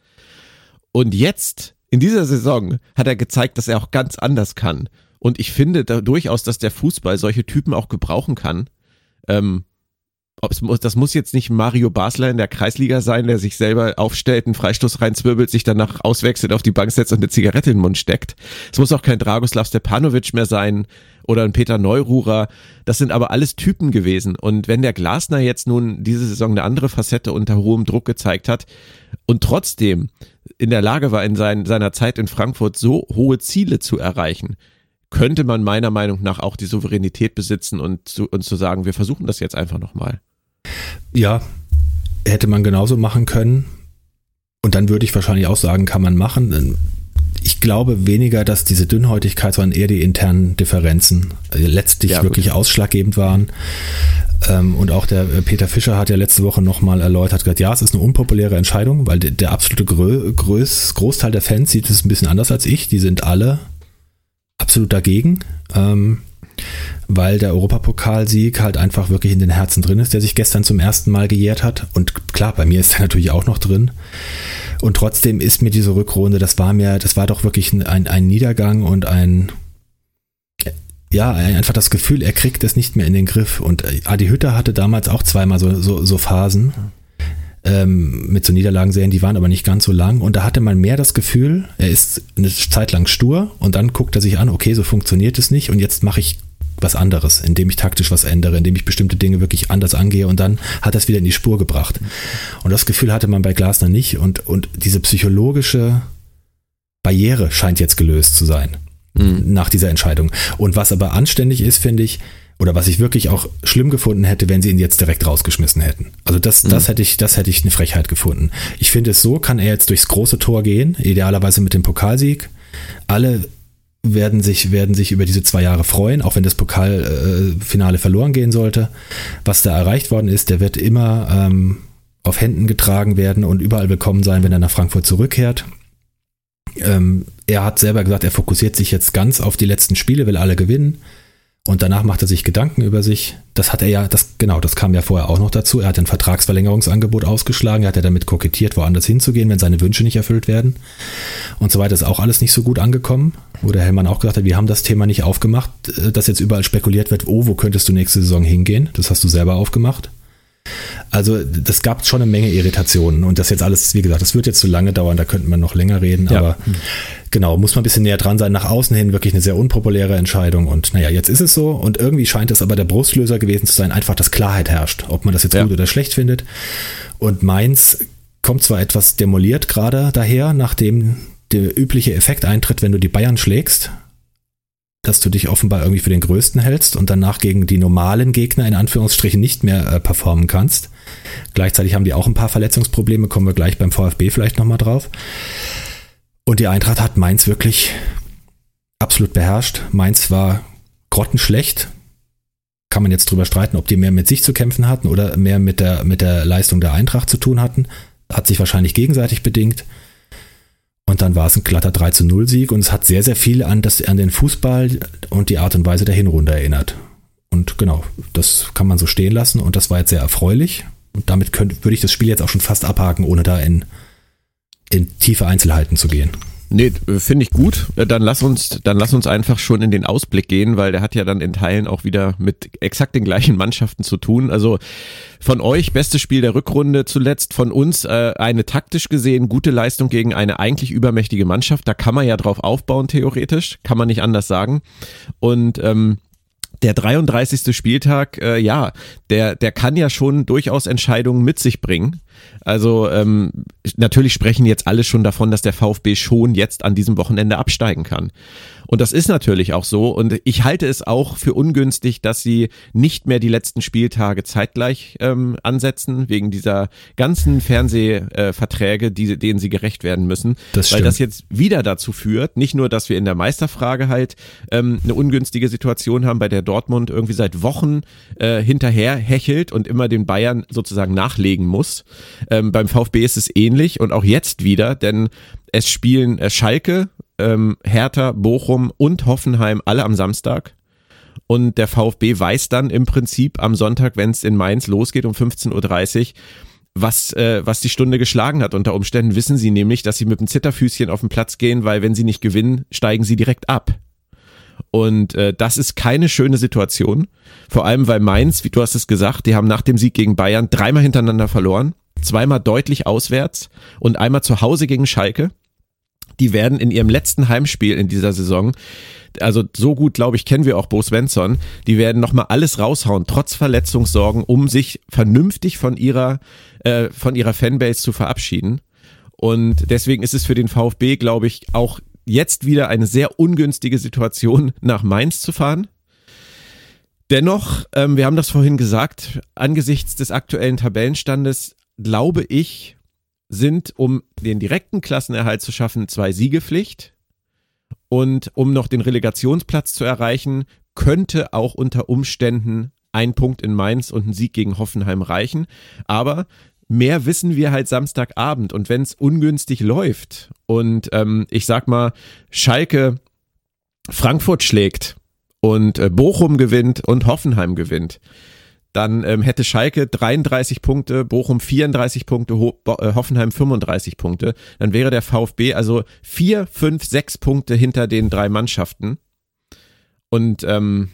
Und jetzt, in dieser Saison, hat er gezeigt, dass er auch ganz anders kann Und ich finde da durchaus, dass der Fußball solche Typen auch gebrauchen kann. Ähm, das muss jetzt nicht Mario Basler in der Kreisliga sein, der sich selber aufstellt, einen Freistoß reinzwirbelt, sich danach auswechselt, auf die Bank setzt und eine Zigarette in den Mund steckt. Es muss auch kein Dragoslav Stepanovic mehr sein oder ein Peter Neururer. Das sind aber alles Typen gewesen. Und wenn der Glasner jetzt nun diese Saison eine andere Facette unter hohem Druck gezeigt hat und trotzdem in der Lage war, in sein, seiner Zeit in Frankfurt so hohe Ziele zu erreichen, könnte man meiner Meinung nach auch die Souveränität besitzen und zu, und zu sagen, wir versuchen das jetzt einfach nochmal.
Ja, hätte man genauso machen können. Und dann würde ich wahrscheinlich auch sagen, kann man machen. Ich glaube weniger, dass diese Dünnhäutigkeit, sondern eher die internen Differenzen letztlich ja, wirklich ausschlaggebend waren. Ähm, und auch der Peter Fischer hat ja letzte Woche nochmal erläutert, gesagt, ja, es ist eine unpopuläre Entscheidung, weil der, absolute Großteil der Fans sieht es ein bisschen anders als ich. Die sind alle absolut dagegen. Ähm, weil der Europapokalsieg halt einfach wirklich in den Herzen drin ist, der sich gestern zum ersten Mal gejährt hat. Und klar, bei mir ist er natürlich auch noch drin. Und trotzdem ist mir diese Rückrunde, das war mir, das war doch wirklich ein, ein Niedergang und ein, ja, einfach das Gefühl, er kriegt es nicht mehr in den Griff. Und Adi Hütter hatte damals auch zweimal so, so, so Phasen ähm, mit so Niederlagenserien, die waren aber nicht ganz so lang. Und da hatte man mehr das Gefühl, er ist eine Zeit lang stur und dann guckt er sich an, okay, so funktioniert es nicht und jetzt mache ich was anderes, indem ich taktisch was ändere, indem ich bestimmte Dinge wirklich anders angehe und dann hat er es wieder in die Spur gebracht. Und das Gefühl hatte man bei Glasner nicht und, und diese psychologische Barriere scheint jetzt gelöst zu sein mhm. nach dieser Entscheidung. Und was aber anständig ist, finde ich, oder was ich wirklich auch schlimm gefunden hätte, wenn sie ihn jetzt direkt rausgeschmissen hätten. Also das, mhm. das hätte ich, das hätte ich eine Frechheit gefunden. Ich finde es so, kann er jetzt durchs große Tor gehen, idealerweise mit dem Pokalsieg. Alle werden sich, werden sich über diese zwei Jahre freuen, auch wenn das Pokalfinale verloren gehen sollte. Was da erreicht worden ist, der wird immer ähm, auf Händen getragen werden und überall willkommen sein, wenn er nach Frankfurt zurückkehrt. Ähm, er hat selber gesagt, er fokussiert sich jetzt ganz auf die letzten Spiele, will alle gewinnen. Und danach macht er sich Gedanken über sich. Das hat er ja, das, genau, das kam ja vorher auch noch dazu. Er hat ein Vertragsverlängerungsangebot ausgeschlagen. Er hat ja damit kokettiert, woanders hinzugehen, wenn seine Wünsche nicht erfüllt werden. Und so weiter ist auch alles nicht so gut angekommen. Wo der Hellmann auch gesagt hat, wir haben das Thema nicht aufgemacht, äh, dass jetzt überall spekuliert wird, oh, wo könntest du nächste Saison hingehen? Das hast du selber aufgemacht. Also das gab schon eine Menge Irritationen und das jetzt alles, wie gesagt, das wird jetzt zu lange dauern, da könnten wir noch länger reden, ja. aber genau, muss man ein bisschen näher dran sein, nach außen hin wirklich eine sehr unpopuläre Entscheidung und naja, jetzt ist es so und irgendwie scheint es aber der Brustlöser gewesen zu sein, einfach, dass Klarheit herrscht, ob man das jetzt ja. gut oder schlecht findet und Mainz kommt zwar etwas demoliert gerade daher, nachdem der übliche Effekt eintritt, wenn du die Bayern schlägst, dass du dich offenbar irgendwie für den Größten hältst und danach gegen die normalen Gegner in Anführungsstrichen nicht mehr äh, performen kannst. Gleichzeitig haben die auch ein paar Verletzungsprobleme, kommen wir gleich beim VfB vielleicht nochmal drauf. Und die Eintracht hat Mainz wirklich absolut beherrscht. Mainz war grottenschlecht. Kann man jetzt drüber streiten, ob die mehr mit sich zu kämpfen hatten oder mehr mit der, mit der Leistung der Eintracht zu tun hatten. Hat sich wahrscheinlich gegenseitig bedingt. Und dann war es ein glatter 3 zu 0 Sieg und es hat sehr, sehr viel an, das, an den Fußball und die Art und Weise der Hinrunde erinnert. Und genau, das kann man so stehen lassen und das war jetzt sehr erfreulich. Und damit könnte, würde ich das Spiel jetzt auch schon fast abhaken, ohne da in, in tiefe Einzelheiten zu gehen.
Nee, finde ich gut. Äh, dann lass uns, dann lass uns einfach schon in den Ausblick gehen, weil der hat ja dann in Teilen auch wieder mit exakt den gleichen Mannschaften zu tun. Also von euch bestes Spiel der Rückrunde zuletzt, von uns äh, eine taktisch gesehen gute Leistung gegen eine eigentlich übermächtige Mannschaft. Da kann man ja drauf aufbauen theoretisch, kann man nicht anders sagen. Und ähm, der 33. Spieltag, äh, ja, der, der kann ja schon durchaus Entscheidungen mit sich bringen. Also ähm, natürlich sprechen jetzt alle schon davon, dass der VfB schon jetzt an diesem Wochenende absteigen kann. Und das ist natürlich auch so. Und ich halte es auch für ungünstig, dass sie nicht mehr die letzten Spieltage zeitgleich ähm, ansetzen, wegen dieser ganzen Fernsehverträge, die, denen sie gerecht werden müssen. Das weil das jetzt wieder dazu führt, nicht nur, dass wir in der Meisterfrage halt ähm, eine ungünstige Situation haben, bei der Dortmund irgendwie seit Wochen äh, hinterher hechelt und immer den Bayern sozusagen nachlegen muss. Ähm, beim VfB ist es ähnlich und auch jetzt wieder, denn es spielen äh, Schalke, ähm, Hertha, Bochum und Hoffenheim alle am Samstag. Und der VfB weiß dann im Prinzip am Sonntag, wenn es in Mainz losgeht um 15.30 Uhr, was, äh, was die Stunde geschlagen hat. Unter Umständen wissen sie nämlich, dass sie mit dem Zitterfüßchen auf den Platz gehen, weil wenn sie nicht gewinnen, steigen sie direkt ab. Und äh, das ist keine schöne Situation. Vor allem, weil Mainz, wie du hast es gesagt, die haben nach dem Sieg gegen Bayern dreimal hintereinander verloren. Zweimal deutlich auswärts und einmal zu Hause gegen Schalke. Die werden in ihrem letzten Heimspiel in dieser Saison, also so gut, glaube ich, kennen wir auch Bo Svensson, die werden nochmal alles raushauen, trotz Verletzungssorgen, um sich vernünftig von ihrer, äh, von ihrer Fanbase zu verabschieden. Und deswegen ist es für den VfB, glaube ich, auch jetzt wieder eine sehr ungünstige Situation, nach Mainz zu fahren. Dennoch, ähm, wir haben das vorhin gesagt, angesichts des aktuellen Tabellenstandes glaube ich, sind, um den direkten Klassenerhalt zu schaffen, zwei Siegepflicht. Und um noch den Relegationsplatz zu erreichen, könnte auch unter Umständen ein Punkt in Mainz und ein Sieg gegen Hoffenheim reichen. Aber mehr wissen wir halt Samstagabend. Und wenn es ungünstig läuft und ähm, ich sag mal, Schalke Frankfurt schlägt und äh, Bochum gewinnt und Hoffenheim gewinnt, dann ähm, hätte Schalke 33 Punkte, Bochum 34 Punkte, Ho äh, Hoffenheim 35 Punkte. Dann wäre der VfB also vier, fünf, sechs Punkte hinter den drei Mannschaften. Und ähm,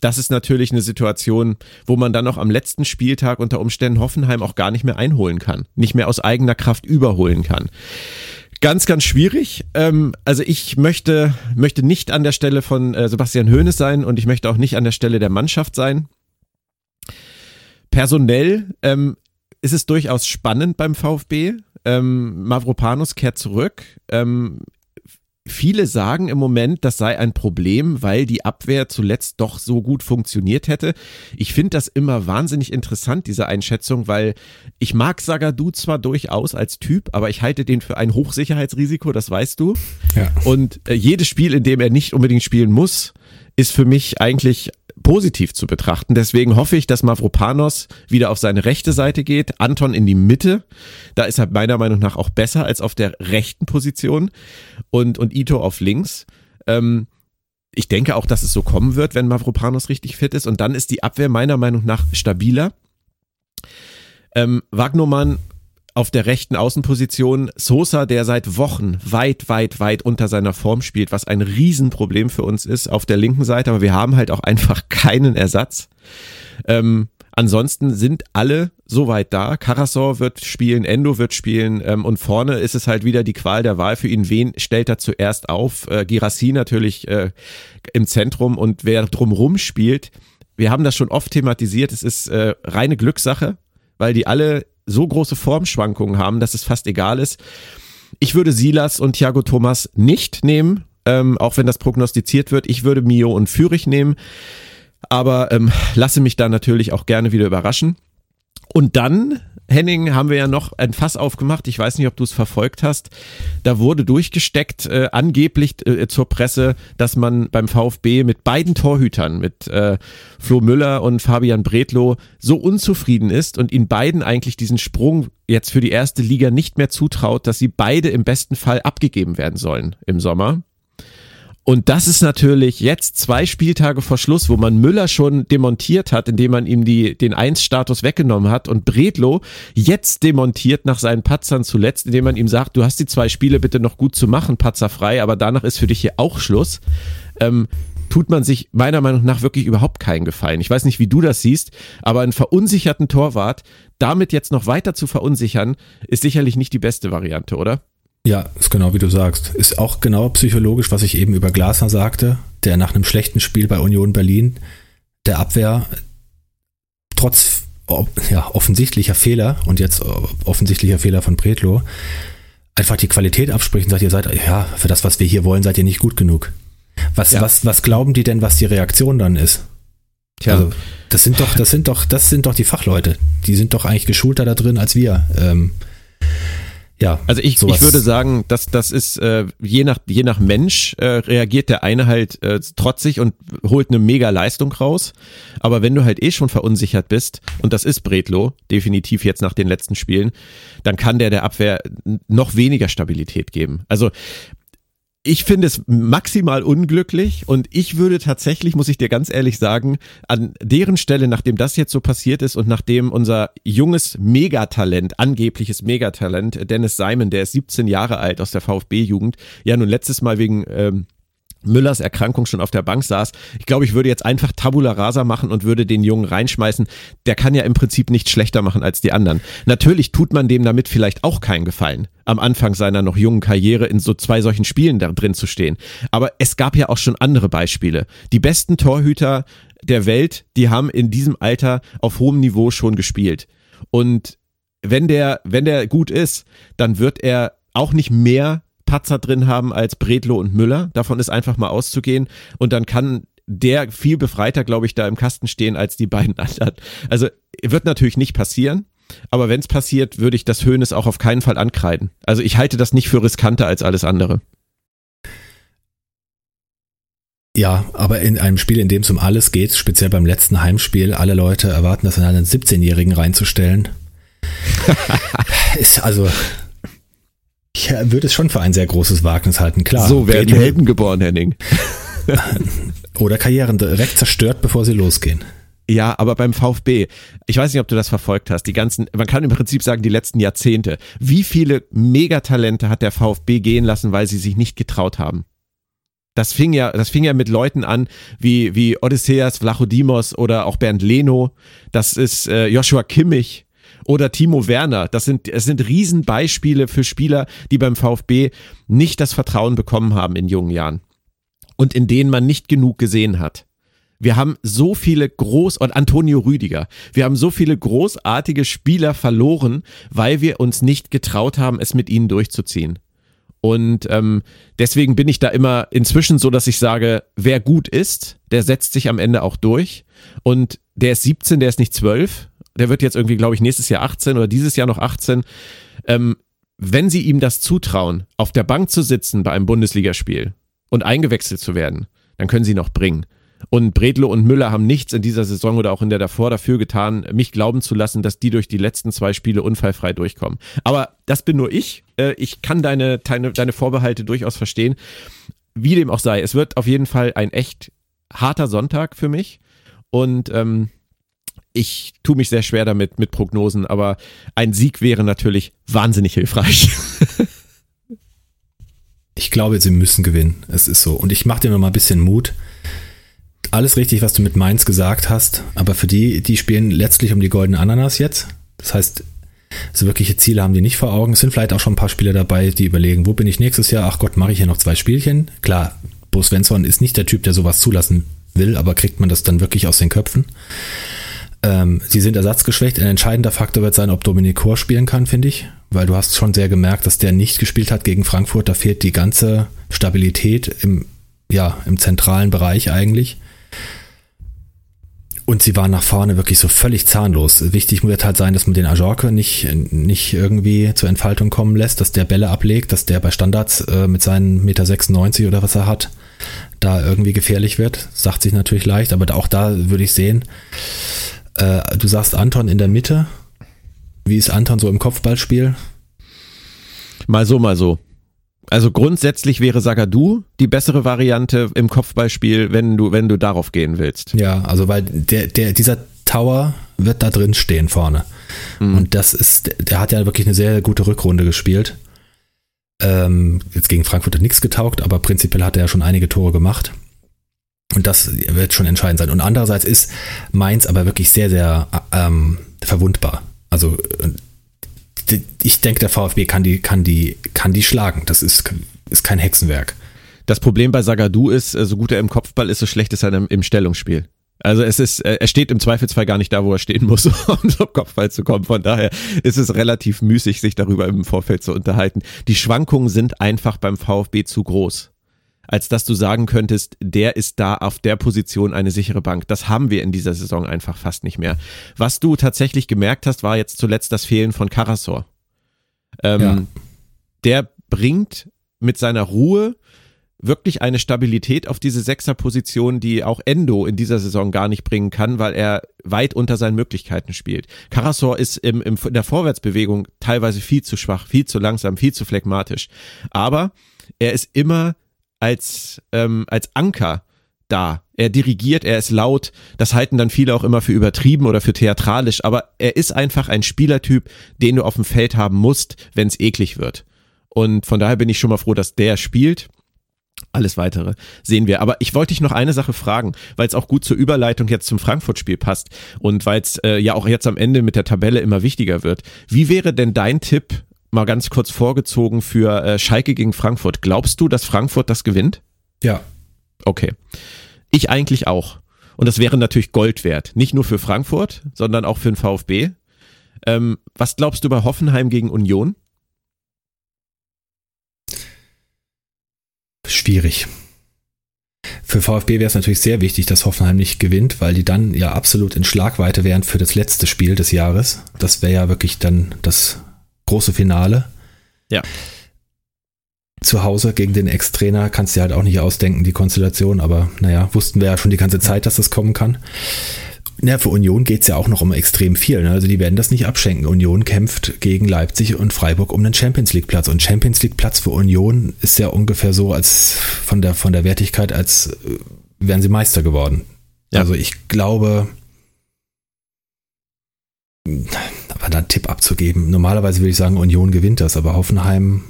das ist natürlich eine Situation, wo man dann noch am letzten Spieltag unter Umständen Hoffenheim auch gar nicht mehr einholen kann, nicht mehr aus eigener Kraft überholen kann. Ganz, ganz schwierig. Ähm, also ich möchte, möchte nicht an der Stelle von äh, Sebastian Hoeneß sein und ich möchte auch nicht an der Stelle der Mannschaft sein. Personell ähm, ist es durchaus spannend beim VfB. Ähm, Mavropanos kehrt zurück. Ähm, Viele sagen im Moment, das sei ein Problem, weil die Abwehr zuletzt doch so gut funktioniert hätte. Ich finde das immer wahnsinnig interessant, diese Einschätzung, weil ich mag Sagadu zwar durchaus als Typ, aber ich halte den für ein Hochsicherheitsrisiko, das weißt du. Ja. Und äh, jedes Spiel, in dem er nicht unbedingt spielen muss, ist für mich eigentlich positiv zu betrachten. Deswegen hoffe ich, dass Mavropanos wieder auf seine rechte Seite geht, Anton in die Mitte. Da ist er meiner Meinung nach auch besser als auf der rechten Position und, und Ito auf links. Ähm, ich denke auch, dass es so kommen wird, wenn Mavropanos richtig fit ist. Und dann ist die Abwehr meiner Meinung nach stabiler. Ähm, Wagnermann auf der rechten Außenposition Sosa, der seit Wochen weit, weit, weit unter seiner Form spielt, was ein Riesenproblem für uns ist auf der linken Seite, aber wir haben halt auch einfach keinen Ersatz. Ähm, ansonsten sind alle soweit da. Karasor wird spielen, Endo wird spielen ähm, und vorne ist es halt wieder die Qual der Wahl für ihn. Wen stellt er zuerst auf? Äh, Girassi natürlich äh, im Zentrum und wer drumrum spielt. Wir haben das schon oft thematisiert. Es ist äh, reine Glückssache, weil die alle so große Formschwankungen haben, dass es fast egal ist. Ich würde Silas und Thiago Thomas nicht nehmen, ähm, auch wenn das prognostiziert wird. Ich würde Mio und Fürich nehmen, aber ähm, lasse mich da natürlich auch gerne wieder überraschen. Und dann Henning, haben wir ja noch ein Fass aufgemacht. Ich weiß nicht, ob du es verfolgt hast. Da wurde durchgesteckt, äh, angeblich äh, zur Presse, dass man beim VfB mit beiden Torhütern, mit äh, Flo Müller und Fabian Bredlow, so unzufrieden ist und ihnen beiden eigentlich diesen Sprung jetzt für die erste Liga nicht mehr zutraut, dass sie beide im besten Fall abgegeben werden sollen im Sommer. Und das ist natürlich jetzt zwei Spieltage vor Schluss, wo man Müller schon demontiert hat, indem man ihm die, den Eins-Status weggenommen hat und Bredlo jetzt demontiert nach seinen Patzern zuletzt, indem man ihm sagt, du hast die zwei Spiele bitte noch gut zu machen, patzerfrei, aber danach ist für dich hier auch Schluss. Ähm, tut man sich meiner Meinung nach wirklich überhaupt keinen Gefallen. Ich weiß nicht, wie du das siehst, aber einen verunsicherten Torwart damit jetzt noch weiter zu verunsichern, ist sicherlich nicht die beste Variante, oder?
Ja, ist genau wie du sagst. Ist auch genau psychologisch, was ich eben über Glasner sagte, der nach einem schlechten Spiel bei Union Berlin der Abwehr trotz ja, offensichtlicher Fehler und jetzt offensichtlicher Fehler von Bredlo einfach die Qualität abspricht und sagt, ihr seid, ja, für das, was wir hier wollen, seid ihr nicht gut genug. Was, ja. was, was glauben die denn, was die Reaktion dann ist? Tja. Also, das sind doch, das sind doch, das sind doch die Fachleute. Die sind doch eigentlich geschulter da drin als wir. Ähm,
ja, also ich, ich würde sagen, dass das ist äh, je nach je nach Mensch äh, reagiert der eine halt äh, trotzig und holt eine mega Leistung raus, aber wenn du halt eh schon verunsichert bist und das ist Bredlo definitiv jetzt nach den letzten Spielen, dann kann der der Abwehr noch weniger Stabilität geben. Also ich finde es maximal unglücklich und ich würde tatsächlich, muss ich dir ganz ehrlich sagen, an deren Stelle, nachdem das jetzt so passiert ist und nachdem unser junges Megatalent, angebliches Megatalent, Dennis Simon, der ist 17 Jahre alt aus der VfB-Jugend, ja nun letztes Mal wegen ähm, Müllers Erkrankung schon auf der Bank saß. Ich glaube, ich würde jetzt einfach Tabula Rasa machen und würde den Jungen reinschmeißen. Der kann ja im Prinzip nicht schlechter machen als die anderen. Natürlich tut man dem damit vielleicht auch keinen Gefallen, am Anfang seiner noch jungen Karriere in so zwei solchen Spielen da drin zu stehen. Aber es gab ja auch schon andere Beispiele. Die besten Torhüter der Welt, die haben in diesem Alter auf hohem Niveau schon gespielt. Und wenn der, wenn der gut ist, dann wird er auch nicht mehr Patzer drin haben als Bredlo und Müller. Davon ist einfach mal auszugehen. Und dann kann der viel befreiter, glaube ich, da im Kasten stehen als die beiden anderen. Also wird natürlich nicht passieren. Aber wenn es passiert, würde ich das Höhnes auch auf keinen Fall ankreiden. Also ich halte das nicht für riskanter als alles andere.
Ja, aber in einem Spiel, in dem es um alles geht, speziell beim letzten Heimspiel, alle Leute erwarten, das in einen 17-Jährigen reinzustellen. ist also ich äh, würde es schon für ein sehr großes Wagnis halten, klar.
So werden die Helden geboren, Henning.
Oder Karrieren direkt zerstört, bevor sie losgehen.
Ja, aber beim VfB, ich weiß nicht, ob du das verfolgt hast, die ganzen, man kann im Prinzip sagen, die letzten Jahrzehnte. Wie viele Megatalente hat der VfB gehen lassen, weil sie sich nicht getraut haben? Das fing ja, das fing ja mit Leuten an, wie, wie Odysseas Vlachodimos oder auch Bernd Leno. Das ist äh, Joshua Kimmich oder Timo Werner. Das sind, es sind Riesenbeispiele für Spieler, die beim VfB nicht das Vertrauen bekommen haben in jungen Jahren und in denen man nicht genug gesehen hat. Wir haben so viele groß und Antonio Rüdiger. Wir haben so viele großartige Spieler verloren, weil wir uns nicht getraut haben, es mit ihnen durchzuziehen. Und ähm, deswegen bin ich da immer inzwischen so, dass ich sage, wer gut ist, der setzt sich am Ende auch durch. Und der ist 17, der ist nicht 12 der wird jetzt irgendwie, glaube ich, nächstes Jahr 18 oder dieses Jahr noch 18. Ähm, wenn sie ihm das zutrauen, auf der Bank zu sitzen bei einem Bundesligaspiel und eingewechselt zu werden, dann können sie noch bringen. Und Bredlo und Müller haben nichts in dieser Saison oder auch in der davor dafür getan, mich glauben zu lassen, dass die durch die letzten zwei Spiele unfallfrei durchkommen. Aber das bin nur ich. Äh, ich kann deine, deine, deine Vorbehalte durchaus verstehen. Wie dem auch sei, es wird auf jeden Fall ein echt harter Sonntag für mich. Und ähm, ich tue mich sehr schwer damit mit Prognosen, aber ein Sieg wäre natürlich wahnsinnig hilfreich.
ich glaube, sie müssen gewinnen. Es ist so. Und ich mache dir noch mal ein bisschen Mut. Alles richtig, was du mit Mainz gesagt hast, aber für die, die spielen letztlich um die goldene Ananas jetzt. Das heißt, so wirkliche Ziele haben die nicht vor Augen. Es sind vielleicht auch schon ein paar Spieler dabei, die überlegen, wo bin ich nächstes Jahr? Ach Gott, mache ich hier noch zwei Spielchen? Klar, Bo Svensson ist nicht der Typ, der sowas zulassen will, aber kriegt man das dann wirklich aus den Köpfen? Ähm, sie sind ersatzgeschwächt. Ein entscheidender Faktor wird sein, ob Dominik Kor spielen kann, finde ich. Weil du hast schon sehr gemerkt, dass der nicht gespielt hat gegen Frankfurt. Da fehlt die ganze Stabilität im, ja, im zentralen Bereich eigentlich. Und sie waren nach vorne wirklich so völlig zahnlos. Wichtig wird halt sein, dass man den Ajorke nicht, nicht irgendwie zur Entfaltung kommen lässt, dass der Bälle ablegt, dass der bei Standards äh, mit seinen Meter 96 oder was er hat, da irgendwie gefährlich wird. Sagt sich natürlich leicht, aber auch da würde ich sehen, äh, du sagst Anton in der Mitte. Wie ist Anton so im Kopfballspiel?
Mal so, mal so. Also grundsätzlich wäre Sagadu die bessere Variante im Kopfballspiel, wenn du, wenn du darauf gehen willst.
Ja, also weil der, der, dieser Tower wird da drin stehen vorne. Mhm. Und das ist, der hat ja wirklich eine sehr gute Rückrunde gespielt. Ähm, jetzt gegen Frankfurt hat nichts getaugt, aber prinzipiell hat er ja schon einige Tore gemacht. Und das wird schon entscheidend sein. Und andererseits ist Mainz aber wirklich sehr, sehr ähm, verwundbar. Also ich denke, der VfB kann die, kann die, kann die schlagen. Das ist, ist kein Hexenwerk.
Das Problem bei Sagadu ist, äh, so gut er im Kopfball ist, so schlecht ist er im Stellungsspiel. Also es ist, äh, er steht im Zweifelsfall gar nicht da, wo er stehen muss, um zum Kopfball zu kommen. Von daher ist es relativ müßig, sich darüber im Vorfeld zu unterhalten. Die Schwankungen sind einfach beim VfB zu groß als dass du sagen könntest, der ist da auf der Position eine sichere Bank. Das haben wir in dieser Saison einfach fast nicht mehr. Was du tatsächlich gemerkt hast, war jetzt zuletzt das Fehlen von Karasor. Ähm, ja. Der bringt mit seiner Ruhe wirklich eine Stabilität auf diese Sechserposition, die auch Endo in dieser Saison gar nicht bringen kann, weil er weit unter seinen Möglichkeiten spielt. Karasor ist im, im, in der Vorwärtsbewegung teilweise viel zu schwach, viel zu langsam, viel zu phlegmatisch. Aber er ist immer als, ähm, als Anker da. Er dirigiert, er ist laut. Das halten dann viele auch immer für übertrieben oder für theatralisch. Aber er ist einfach ein Spielertyp, den du auf dem Feld haben musst, wenn es eklig wird. Und von daher bin ich schon mal froh, dass der spielt. alles weitere sehen wir. Aber ich wollte dich noch eine Sache fragen, weil es auch gut zur Überleitung jetzt zum Frankfurt-Spiel passt und weil es äh, ja auch jetzt am Ende mit der Tabelle immer wichtiger wird. Wie wäre denn dein Tipp, mal ganz kurz vorgezogen, für äh, Schalke gegen Frankfurt? Glaubst du, dass Frankfurt das gewinnt?
Ja.
Okay. Ich eigentlich auch. Und das wäre natürlich Gold wert. Nicht nur für Frankfurt, sondern auch für den VfB. Ähm, was glaubst du bei Hoffenheim gegen Union?
Schwierig. Für VfB wäre es natürlich sehr wichtig, dass Hoffenheim nicht gewinnt, weil die dann ja absolut in Schlagweite wären für das letzte Spiel des Jahres. Das wäre ja wirklich dann das große Finale.
Ja.
Zu Hause gegen den Ex-Trainer kannst du dir halt auch nicht ausdenken, die Konstellation, aber naja, wussten wir ja schon die ganze Zeit, dass das kommen kann. Ja, für Union geht es ja auch noch um extrem viel. Ne? Also die werden das nicht abschenken. Union kämpft gegen Leipzig und Freiburg um den Champions League Platz. Und Champions League Platz für Union ist ja ungefähr so als von der, von der Wertigkeit, als äh, wären sie Meister geworden. Ja. Also ich glaube, aber da einen Tipp abzugeben. Normalerweise würde ich sagen, Union gewinnt das, aber Hoffenheim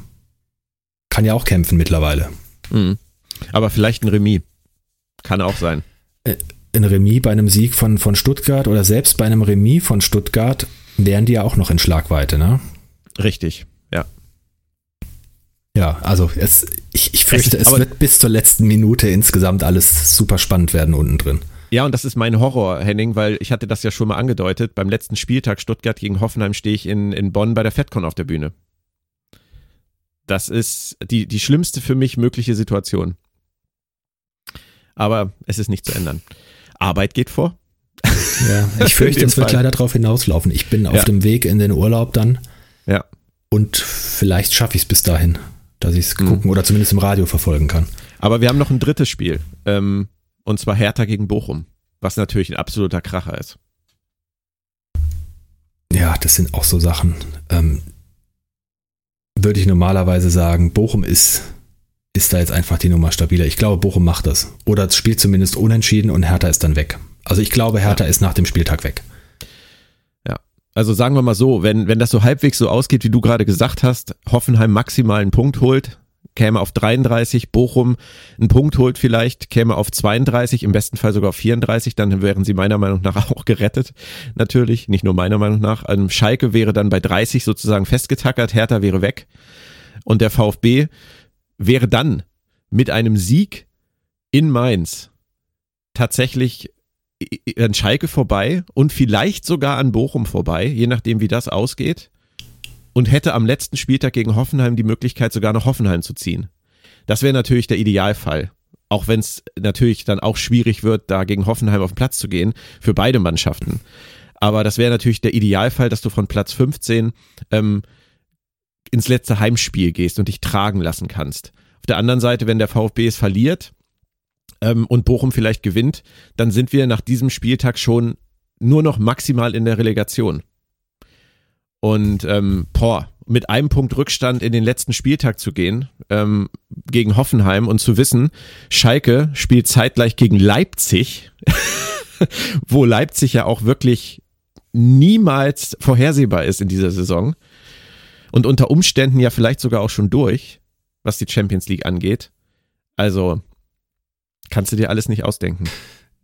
kann ja auch kämpfen mittlerweile.
Mhm. Aber vielleicht ein Remis. Kann auch sein.
Äh, ein Remis bei einem Sieg von, von Stuttgart oder selbst bei einem Remis von Stuttgart wären die ja auch noch in Schlagweite, ne?
Richtig, ja.
Ja, also es, ich, ich fürchte, es, es wird bis zur letzten Minute insgesamt alles super spannend werden unten drin.
Ja, und das ist mein Horror, Henning, weil ich hatte das ja schon mal angedeutet. Beim letzten Spieltag Stuttgart gegen Hoffenheim stehe ich in, in Bonn bei der FedCon auf der Bühne. Das ist die, die schlimmste für mich mögliche Situation. Aber es ist nicht zu ändern. Arbeit geht vor.
Ja, ich fürchte, es wird leider darauf hinauslaufen. Ich bin auf ja. dem Weg in den Urlaub dann.
Ja.
Und vielleicht schaffe ich es bis dahin, dass ich es mhm. gucken oder zumindest im Radio verfolgen kann.
Aber wir haben noch ein drittes Spiel. Ähm, und zwar Hertha gegen Bochum. Was natürlich ein absoluter Kracher ist.
Ja, das sind auch so Sachen. Ähm, würde ich normalerweise sagen, Bochum ist ist da jetzt einfach die Nummer stabiler. Ich glaube, Bochum macht das. Oder es spielt zumindest unentschieden und Hertha ist dann weg. Also ich glaube, Hertha ja. ist nach dem Spieltag weg.
Ja, also sagen wir mal so, wenn, wenn das so halbwegs so ausgeht, wie du gerade gesagt hast, Hoffenheim maximal einen Punkt holt, käme auf 33, Bochum einen Punkt holt vielleicht, käme auf 32, im besten Fall sogar auf 34, dann wären sie meiner Meinung nach auch gerettet. Natürlich, nicht nur meiner Meinung nach. Also Schalke wäre dann bei 30 sozusagen festgetackert, Hertha wäre weg. Und der VfB wäre dann mit einem Sieg in Mainz tatsächlich an Schalke vorbei und vielleicht sogar an Bochum vorbei, je nachdem wie das ausgeht, und hätte am letzten Spieltag gegen Hoffenheim die Möglichkeit, sogar nach Hoffenheim zu ziehen. Das wäre natürlich der Idealfall. Auch wenn es natürlich dann auch schwierig wird, da gegen Hoffenheim auf den Platz zu gehen, für beide Mannschaften. Aber das wäre natürlich der Idealfall, dass du von Platz 15 ähm, ins letzte Heimspiel gehst und dich tragen lassen kannst. Auf der anderen Seite, wenn der VfB es verliert ähm, und Bochum vielleicht gewinnt, dann sind wir nach diesem Spieltag schon nur noch maximal in der Relegation. Und ähm, boah, mit einem Punkt Rückstand in den letzten Spieltag zu gehen ähm, gegen Hoffenheim und zu wissen, Schalke spielt zeitgleich gegen Leipzig, wo Leipzig ja auch wirklich niemals vorhersehbar ist in dieser Saison und unter Umständen ja vielleicht sogar auch schon durch, was die Champions League angeht. Also kannst du dir alles nicht ausdenken.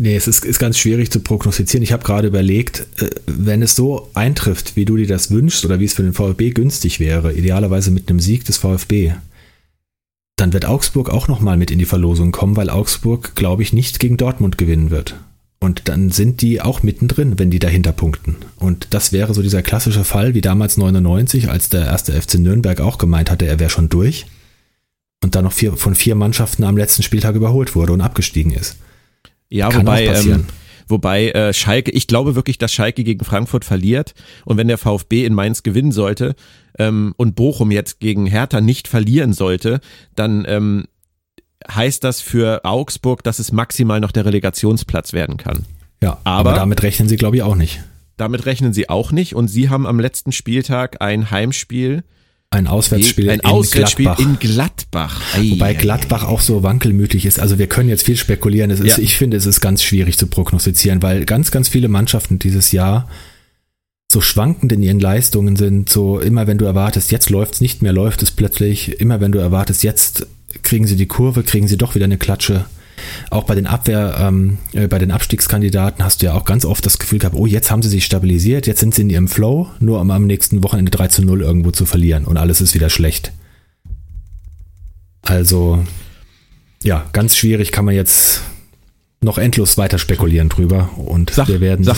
Nee, es ist, ist ganz schwierig zu prognostizieren. Ich habe gerade überlegt, äh, wenn es so eintrifft, wie du dir das wünschst oder wie es für den VfB günstig wäre, idealerweise mit einem Sieg des VfB, dann wird Augsburg auch nochmal mit in die Verlosung kommen, weil Augsburg, glaube ich, nicht gegen Dortmund gewinnen wird. Und dann sind die auch mittendrin, wenn die dahinter punkten. Und das wäre so dieser klassische Fall wie damals 99, als der erste FC Nürnberg auch gemeint hatte, er wäre schon durch. Und dann noch vier, von vier Mannschaften am letzten Spieltag überholt wurde und abgestiegen ist.
Ja, Kann wobei, ähm, wobei äh, Schalke, ich glaube wirklich, dass Schalke gegen Frankfurt verliert. Und wenn der VfB in Mainz gewinnen sollte ähm, und Bochum jetzt gegen Hertha nicht verlieren sollte, dann ähm, heißt das für Augsburg, dass es maximal noch der Relegationsplatz werden kann.
Ja, aber, aber damit rechnen sie, glaube ich, auch nicht.
Damit rechnen sie auch nicht und sie haben am letzten Spieltag ein Heimspiel.
Ein Auswärtsspiel,
ein in, Auswärtsspiel Gladbach. in Gladbach.
Ei, Wobei Gladbach auch so wankelmütig ist. Also wir können jetzt viel spekulieren. Es ist, ja. Ich finde, es ist ganz schwierig zu prognostizieren, weil ganz, ganz viele Mannschaften dieses Jahr so schwankend in ihren Leistungen sind. So immer wenn du erwartest, jetzt läuft es nicht mehr, läuft es plötzlich. Immer wenn du erwartest, jetzt kriegen sie die Kurve, kriegen sie doch wieder eine Klatsche. Auch bei den Abwehr, ähm, äh, bei den Abstiegskandidaten hast du ja auch ganz oft das Gefühl gehabt, oh, jetzt haben sie sich stabilisiert, jetzt sind sie in ihrem Flow, nur um am nächsten Wochenende 3 zu 0 irgendwo zu verlieren und alles ist wieder schlecht. Also, ja, ganz schwierig kann man jetzt noch endlos weiter spekulieren drüber und
Sag,
wir werden
sag,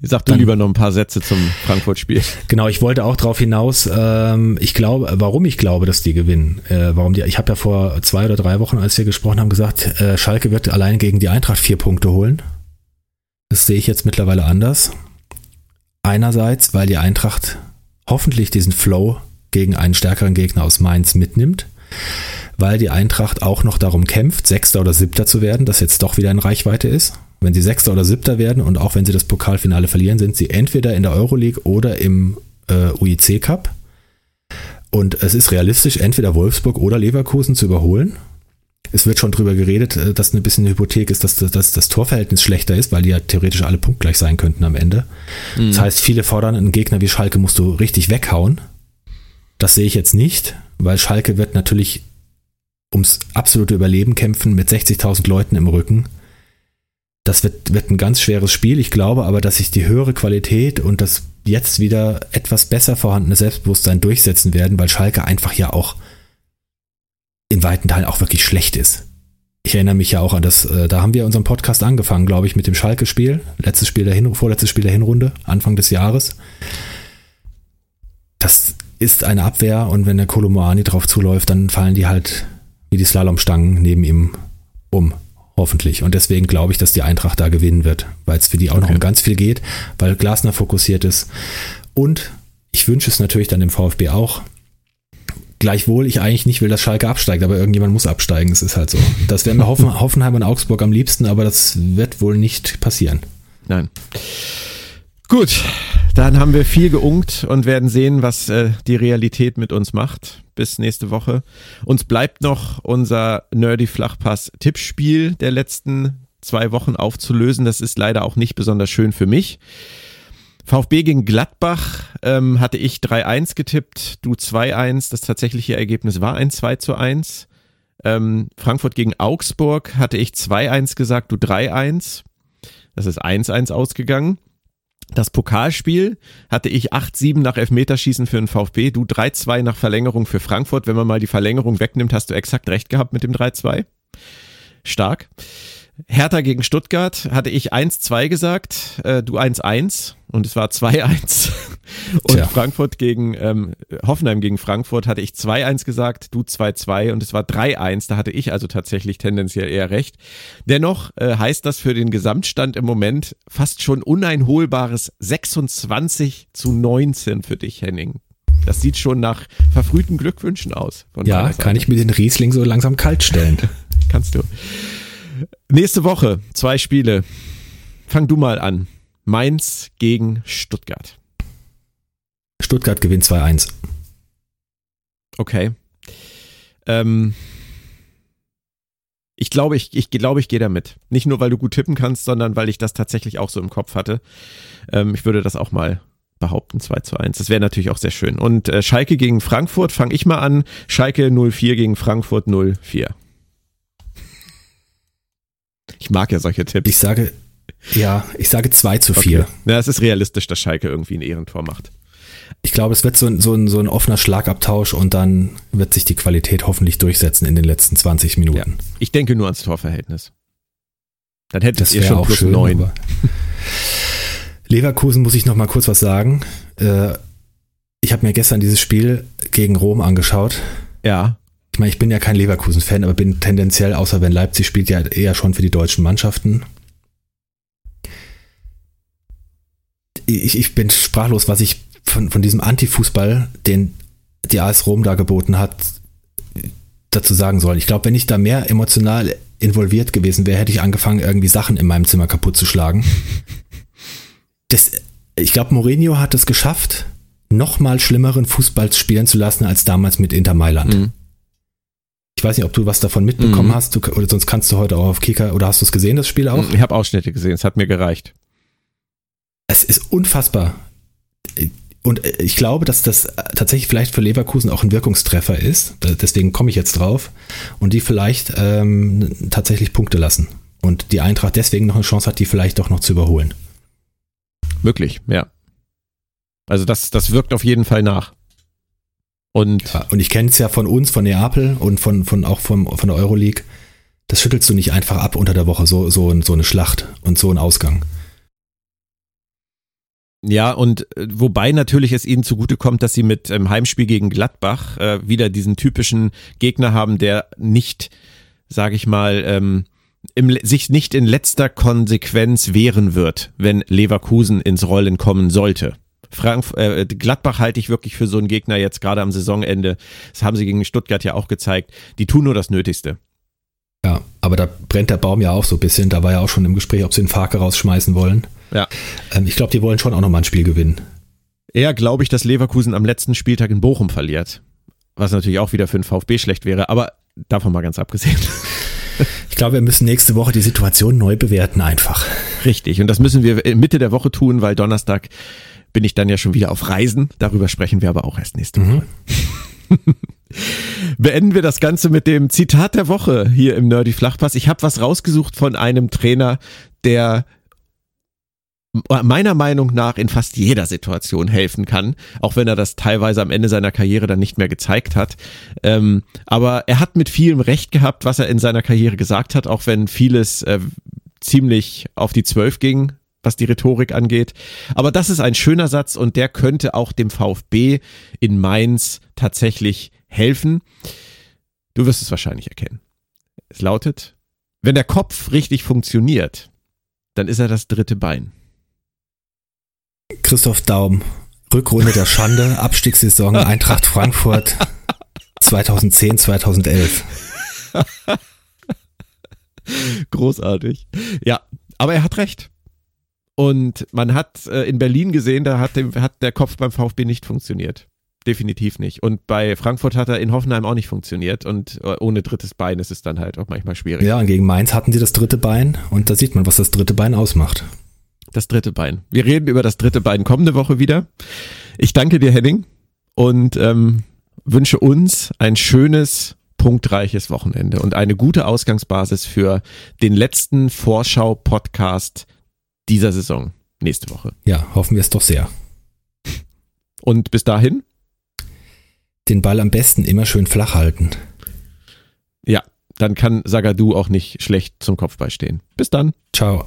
Sag du
Dann-
lieber noch ein paar Sätze zum Frankfurt-Spiel.
Genau, ich wollte auch darauf hinaus, ähm, ich glaube, warum ich glaube, dass die gewinnen. Äh, warum die, ich habe ja vor zwei oder drei Wochen, als wir gesprochen haben, gesagt, äh, Schalke wird allein gegen die Eintracht vier Punkte holen. Das sehe ich jetzt mittlerweile anders. Einerseits, weil die Eintracht hoffentlich diesen Flow gegen einen stärkeren Gegner aus Mainz mitnimmt, weil die Eintracht auch noch darum kämpft, Sechster oder Siebter zu werden, das jetzt doch wieder in Reichweite ist. Wenn sie Sechster oder Siebter werden und auch wenn sie das Pokalfinale verlieren, sind sie entweder in der Euroleague oder im äh, UIC Cup. Und es ist realistisch, entweder Wolfsburg oder Leverkusen zu überholen. Es wird schon drüber geredet, äh, dass ein bisschen eine Hypothek ist, dass, dass das Torverhältnis schlechter ist, weil die ja theoretisch alle punktgleich sein könnten am Ende. Das heißt, viele fordern, einen Gegner wie Schalke musst du richtig weghauen. Das sehe ich jetzt nicht, weil Schalke wird natürlich ums absolute Überleben kämpfen mit 60.000 Leuten im Rücken. Das wird, wird ein ganz schweres Spiel. Ich glaube aber, dass sich die höhere Qualität und das jetzt wieder etwas besser vorhandene Selbstbewusstsein durchsetzen werden, weil Schalke einfach ja auch in weiten Teilen auch wirklich schlecht ist. Ich erinnere mich ja auch an das, äh, da haben wir unseren Podcast angefangen, glaube ich, mit dem Schalke-Spiel. Letztes Spiel der Hin vorletztes Spiel der Hinrunde, Anfang des Jahres. Das ist eine Abwehr und wenn der Kolomoani drauf zuläuft, dann fallen die halt wie die Slalomstangen neben ihm um. Hoffentlich. Und deswegen glaube ich, dass die Eintracht da gewinnen wird, weil es für die auch noch
Okay.
um ganz viel geht, weil Glasner fokussiert ist. Und ich wünsche es natürlich dann dem VfB auch. Gleichwohl ich eigentlich nicht will, dass Schalke absteigt, aber irgendjemand muss absteigen. Es ist halt so. Das wären mir Hoffen, Hoffenheim und Augsburg am liebsten, aber das wird wohl nicht passieren.
Nein. Gut, dann haben wir viel geungt und werden sehen, was äh, die Realität mit uns macht. Bis nächste Woche. Uns bleibt noch unser Nerdy Flachpass Tippspiel der letzten zwei Wochen aufzulösen. Das ist leider auch nicht besonders schön für mich. VfB gegen Gladbach ähm, hatte ich 3-1 getippt, du 2-1. Das tatsächliche Ergebnis war ein 2 zu 1. Ähm, Frankfurt gegen Augsburg hatte ich 2-1 gesagt, du 3-1. Das ist 1-1 ausgegangen. Das Pokalspiel hatte ich 8-7 nach Elfmeterschießen für den VfB, du 3-2 nach Verlängerung für Frankfurt. Wenn man mal die Verlängerung wegnimmt, hast du exakt recht gehabt mit dem 3-2. Stark. Hertha gegen Stuttgart hatte ich 1-2 gesagt, äh, du 1-1 und es war 2-1. Und
Tja.
Frankfurt gegen ähm, Hoffenheim gegen Frankfurt hatte ich 2-1 gesagt, du 2-2 und es war 3-1. Da hatte ich also tatsächlich tendenziell eher recht. Dennoch äh, heißt das für den Gesamtstand im Moment fast schon uneinholbares 26 zu 19 für dich, Henning. Das sieht schon nach verfrühten Glückwünschen aus. von
Ja, kann ich mir den Riesling so langsam kalt stellen.
Kannst du. Nächste Woche, zwei Spiele. Fang du mal an. Mainz gegen Stuttgart.
Stuttgart gewinnt 2-1.
Okay. Ähm, ich glaube, ich, ich glaube, ich gehe damit. Nicht nur, weil du gut tippen kannst, sondern weil ich das tatsächlich auch so im Kopf hatte. Ähm, ich würde das auch mal behaupten, 2 zu 1. Das wäre natürlich auch sehr schön. Und äh, Schalke gegen Frankfurt, fange ich mal an. Schalke 04 gegen Frankfurt 04. Ich mag ja solche Tipps.
Ich sage, ja, ich sage 2 zu 4.
Okay. Ja, es ist realistisch, dass Schalke irgendwie ein Ehrentor macht.
Ich glaube, es wird so ein, so, ein, so ein offener Schlagabtausch und dann wird sich die Qualität hoffentlich durchsetzen in den letzten 20 Minuten.
Ich denke nur ans Torverhältnis. Dann hättet
Das
ihr schon
auch
plus
schön.
neun.
aber- Leverkusen muss ich noch mal kurz was sagen. Äh, Ich habe mir gestern dieses Spiel gegen Rom angeschaut.
Ja.
Ich meine, ich bin ja kein Leverkusen-Fan, aber bin tendenziell, außer wenn Leipzig spielt, ja eher schon für die deutschen Mannschaften. Ich, ich bin sprachlos, was ich von, von diesem Anti-Fußball, den die AS Rom da geboten hat, dazu sagen soll. Ich glaube, wenn ich da mehr emotional involviert gewesen wäre, hätte ich angefangen, irgendwie Sachen in meinem Zimmer kaputt zu schlagen. Das, ich glaube, Mourinho hat es geschafft, noch mal schlimmeren Fußball spielen zu lassen als damals mit Inter Mailand.
Mhm.
Ich weiß nicht, ob du was davon mitbekommen
Mhm.
hast, du, oder sonst kannst du heute auch auf Kicker, oder hast du es gesehen, das Spiel auch?
Ich habe Ausschnitte gesehen, es hat mir gereicht.
Es ist unfassbar. Und äh, ich glaube, dass das äh, tatsächlich vielleicht für Leverkusen auch ein Wirkungstreffer ist. Deswegen komme ich jetzt drauf. Und die vielleicht ähm, tatsächlich Punkte lassen. Und die Eintracht deswegen noch eine Chance hat, die vielleicht doch noch zu überholen.
Möglich, ja. Also das, das wirkt auf jeden Fall nach. Und,
ja, und ich kenne es ja von uns, von Neapel und von, von auch vom, von der Euroleague. Das schüttelst du nicht einfach ab unter der Woche, so, so, so eine Schlacht und so ein Ausgang.
Ja, und äh, wobei natürlich es ihnen zugutekommt, dass sie mit ähm, Heimspiel gegen Gladbach äh, wieder diesen typischen Gegner haben, der nicht, sage ich mal, ähm, im, sich nicht in letzter Konsequenz wehren wird, wenn Leverkusen ins Rollen kommen sollte. Frank, äh, Gladbach halte ich wirklich für so einen Gegner jetzt gerade am Saisonende. Das haben sie gegen Stuttgart ja auch gezeigt. Die tun nur das Nötigste.
Ja, aber da brennt der Baum ja auch so ein bisschen. Da war ja auch schon im Gespräch, ob sie den Farke rausschmeißen wollen.
Ja.
Ähm, ich glaube, die wollen schon auch nochmal ein Spiel gewinnen.
Eher glaube ich, dass Leverkusen am letzten Spieltag in Bochum verliert. Was natürlich auch wieder für den VfB schlecht wäre, aber davon mal ganz abgesehen.
Ich glaube, wir müssen nächste Woche die Situation neu bewerten einfach.
Richtig, und das müssen wir Mitte der Woche tun, weil Donnerstag bin ich dann ja schon wieder auf Reisen. Darüber sprechen wir aber auch erst nächste Woche. Mhm. Beenden wir das Ganze mit dem Zitat der Woche hier im Nerdy Flachpass. Ich habe was rausgesucht von einem Trainer, der meiner Meinung nach in fast jeder Situation helfen kann, auch wenn er das teilweise am Ende seiner Karriere dann nicht mehr gezeigt hat. Ähm, aber er hat mit vielem Recht gehabt, was er in seiner Karriere gesagt hat, auch wenn vieles äh, ziemlich auf die Zwölf ging, was die Rhetorik angeht. Aber das ist ein schöner Satz und der könnte auch dem VfB in Mainz tatsächlich helfen. Du wirst es wahrscheinlich erkennen. Es lautet, wenn der Kopf richtig funktioniert, dann ist er das dritte Bein.
Christoph Daum, Rückrunde der Schande, Abstiegssaison Eintracht Frankfurt 2010, 2011.
Großartig. Ja, aber er hat recht. Und man hat äh, in Berlin gesehen, da hat, dem, hat der Kopf beim VfB nicht funktioniert. Definitiv nicht. Und bei Frankfurt hat er in Hoffenheim auch nicht funktioniert. Und äh, ohne drittes Bein ist es dann halt auch manchmal schwierig.
Ja, und gegen Mainz hatten sie das dritte Bein. Und da sieht man, was das dritte Bein ausmacht.
Das dritte Bein. Wir reden über das dritte Bein kommende Woche wieder. Ich danke dir, Henning, und ähm, wünsche uns ein schönes, punktreiches Wochenende und eine gute Ausgangsbasis für den letzten Vorschau-Podcast dieser Saison nächste Woche.
Ja, hoffen wir es doch sehr.
Und bis dahin?
Den Ball am besten immer schön flach halten.
Ja, dann kann Sagadu auch nicht schlecht zum Kopfball stehen. Bis dann.
Ciao.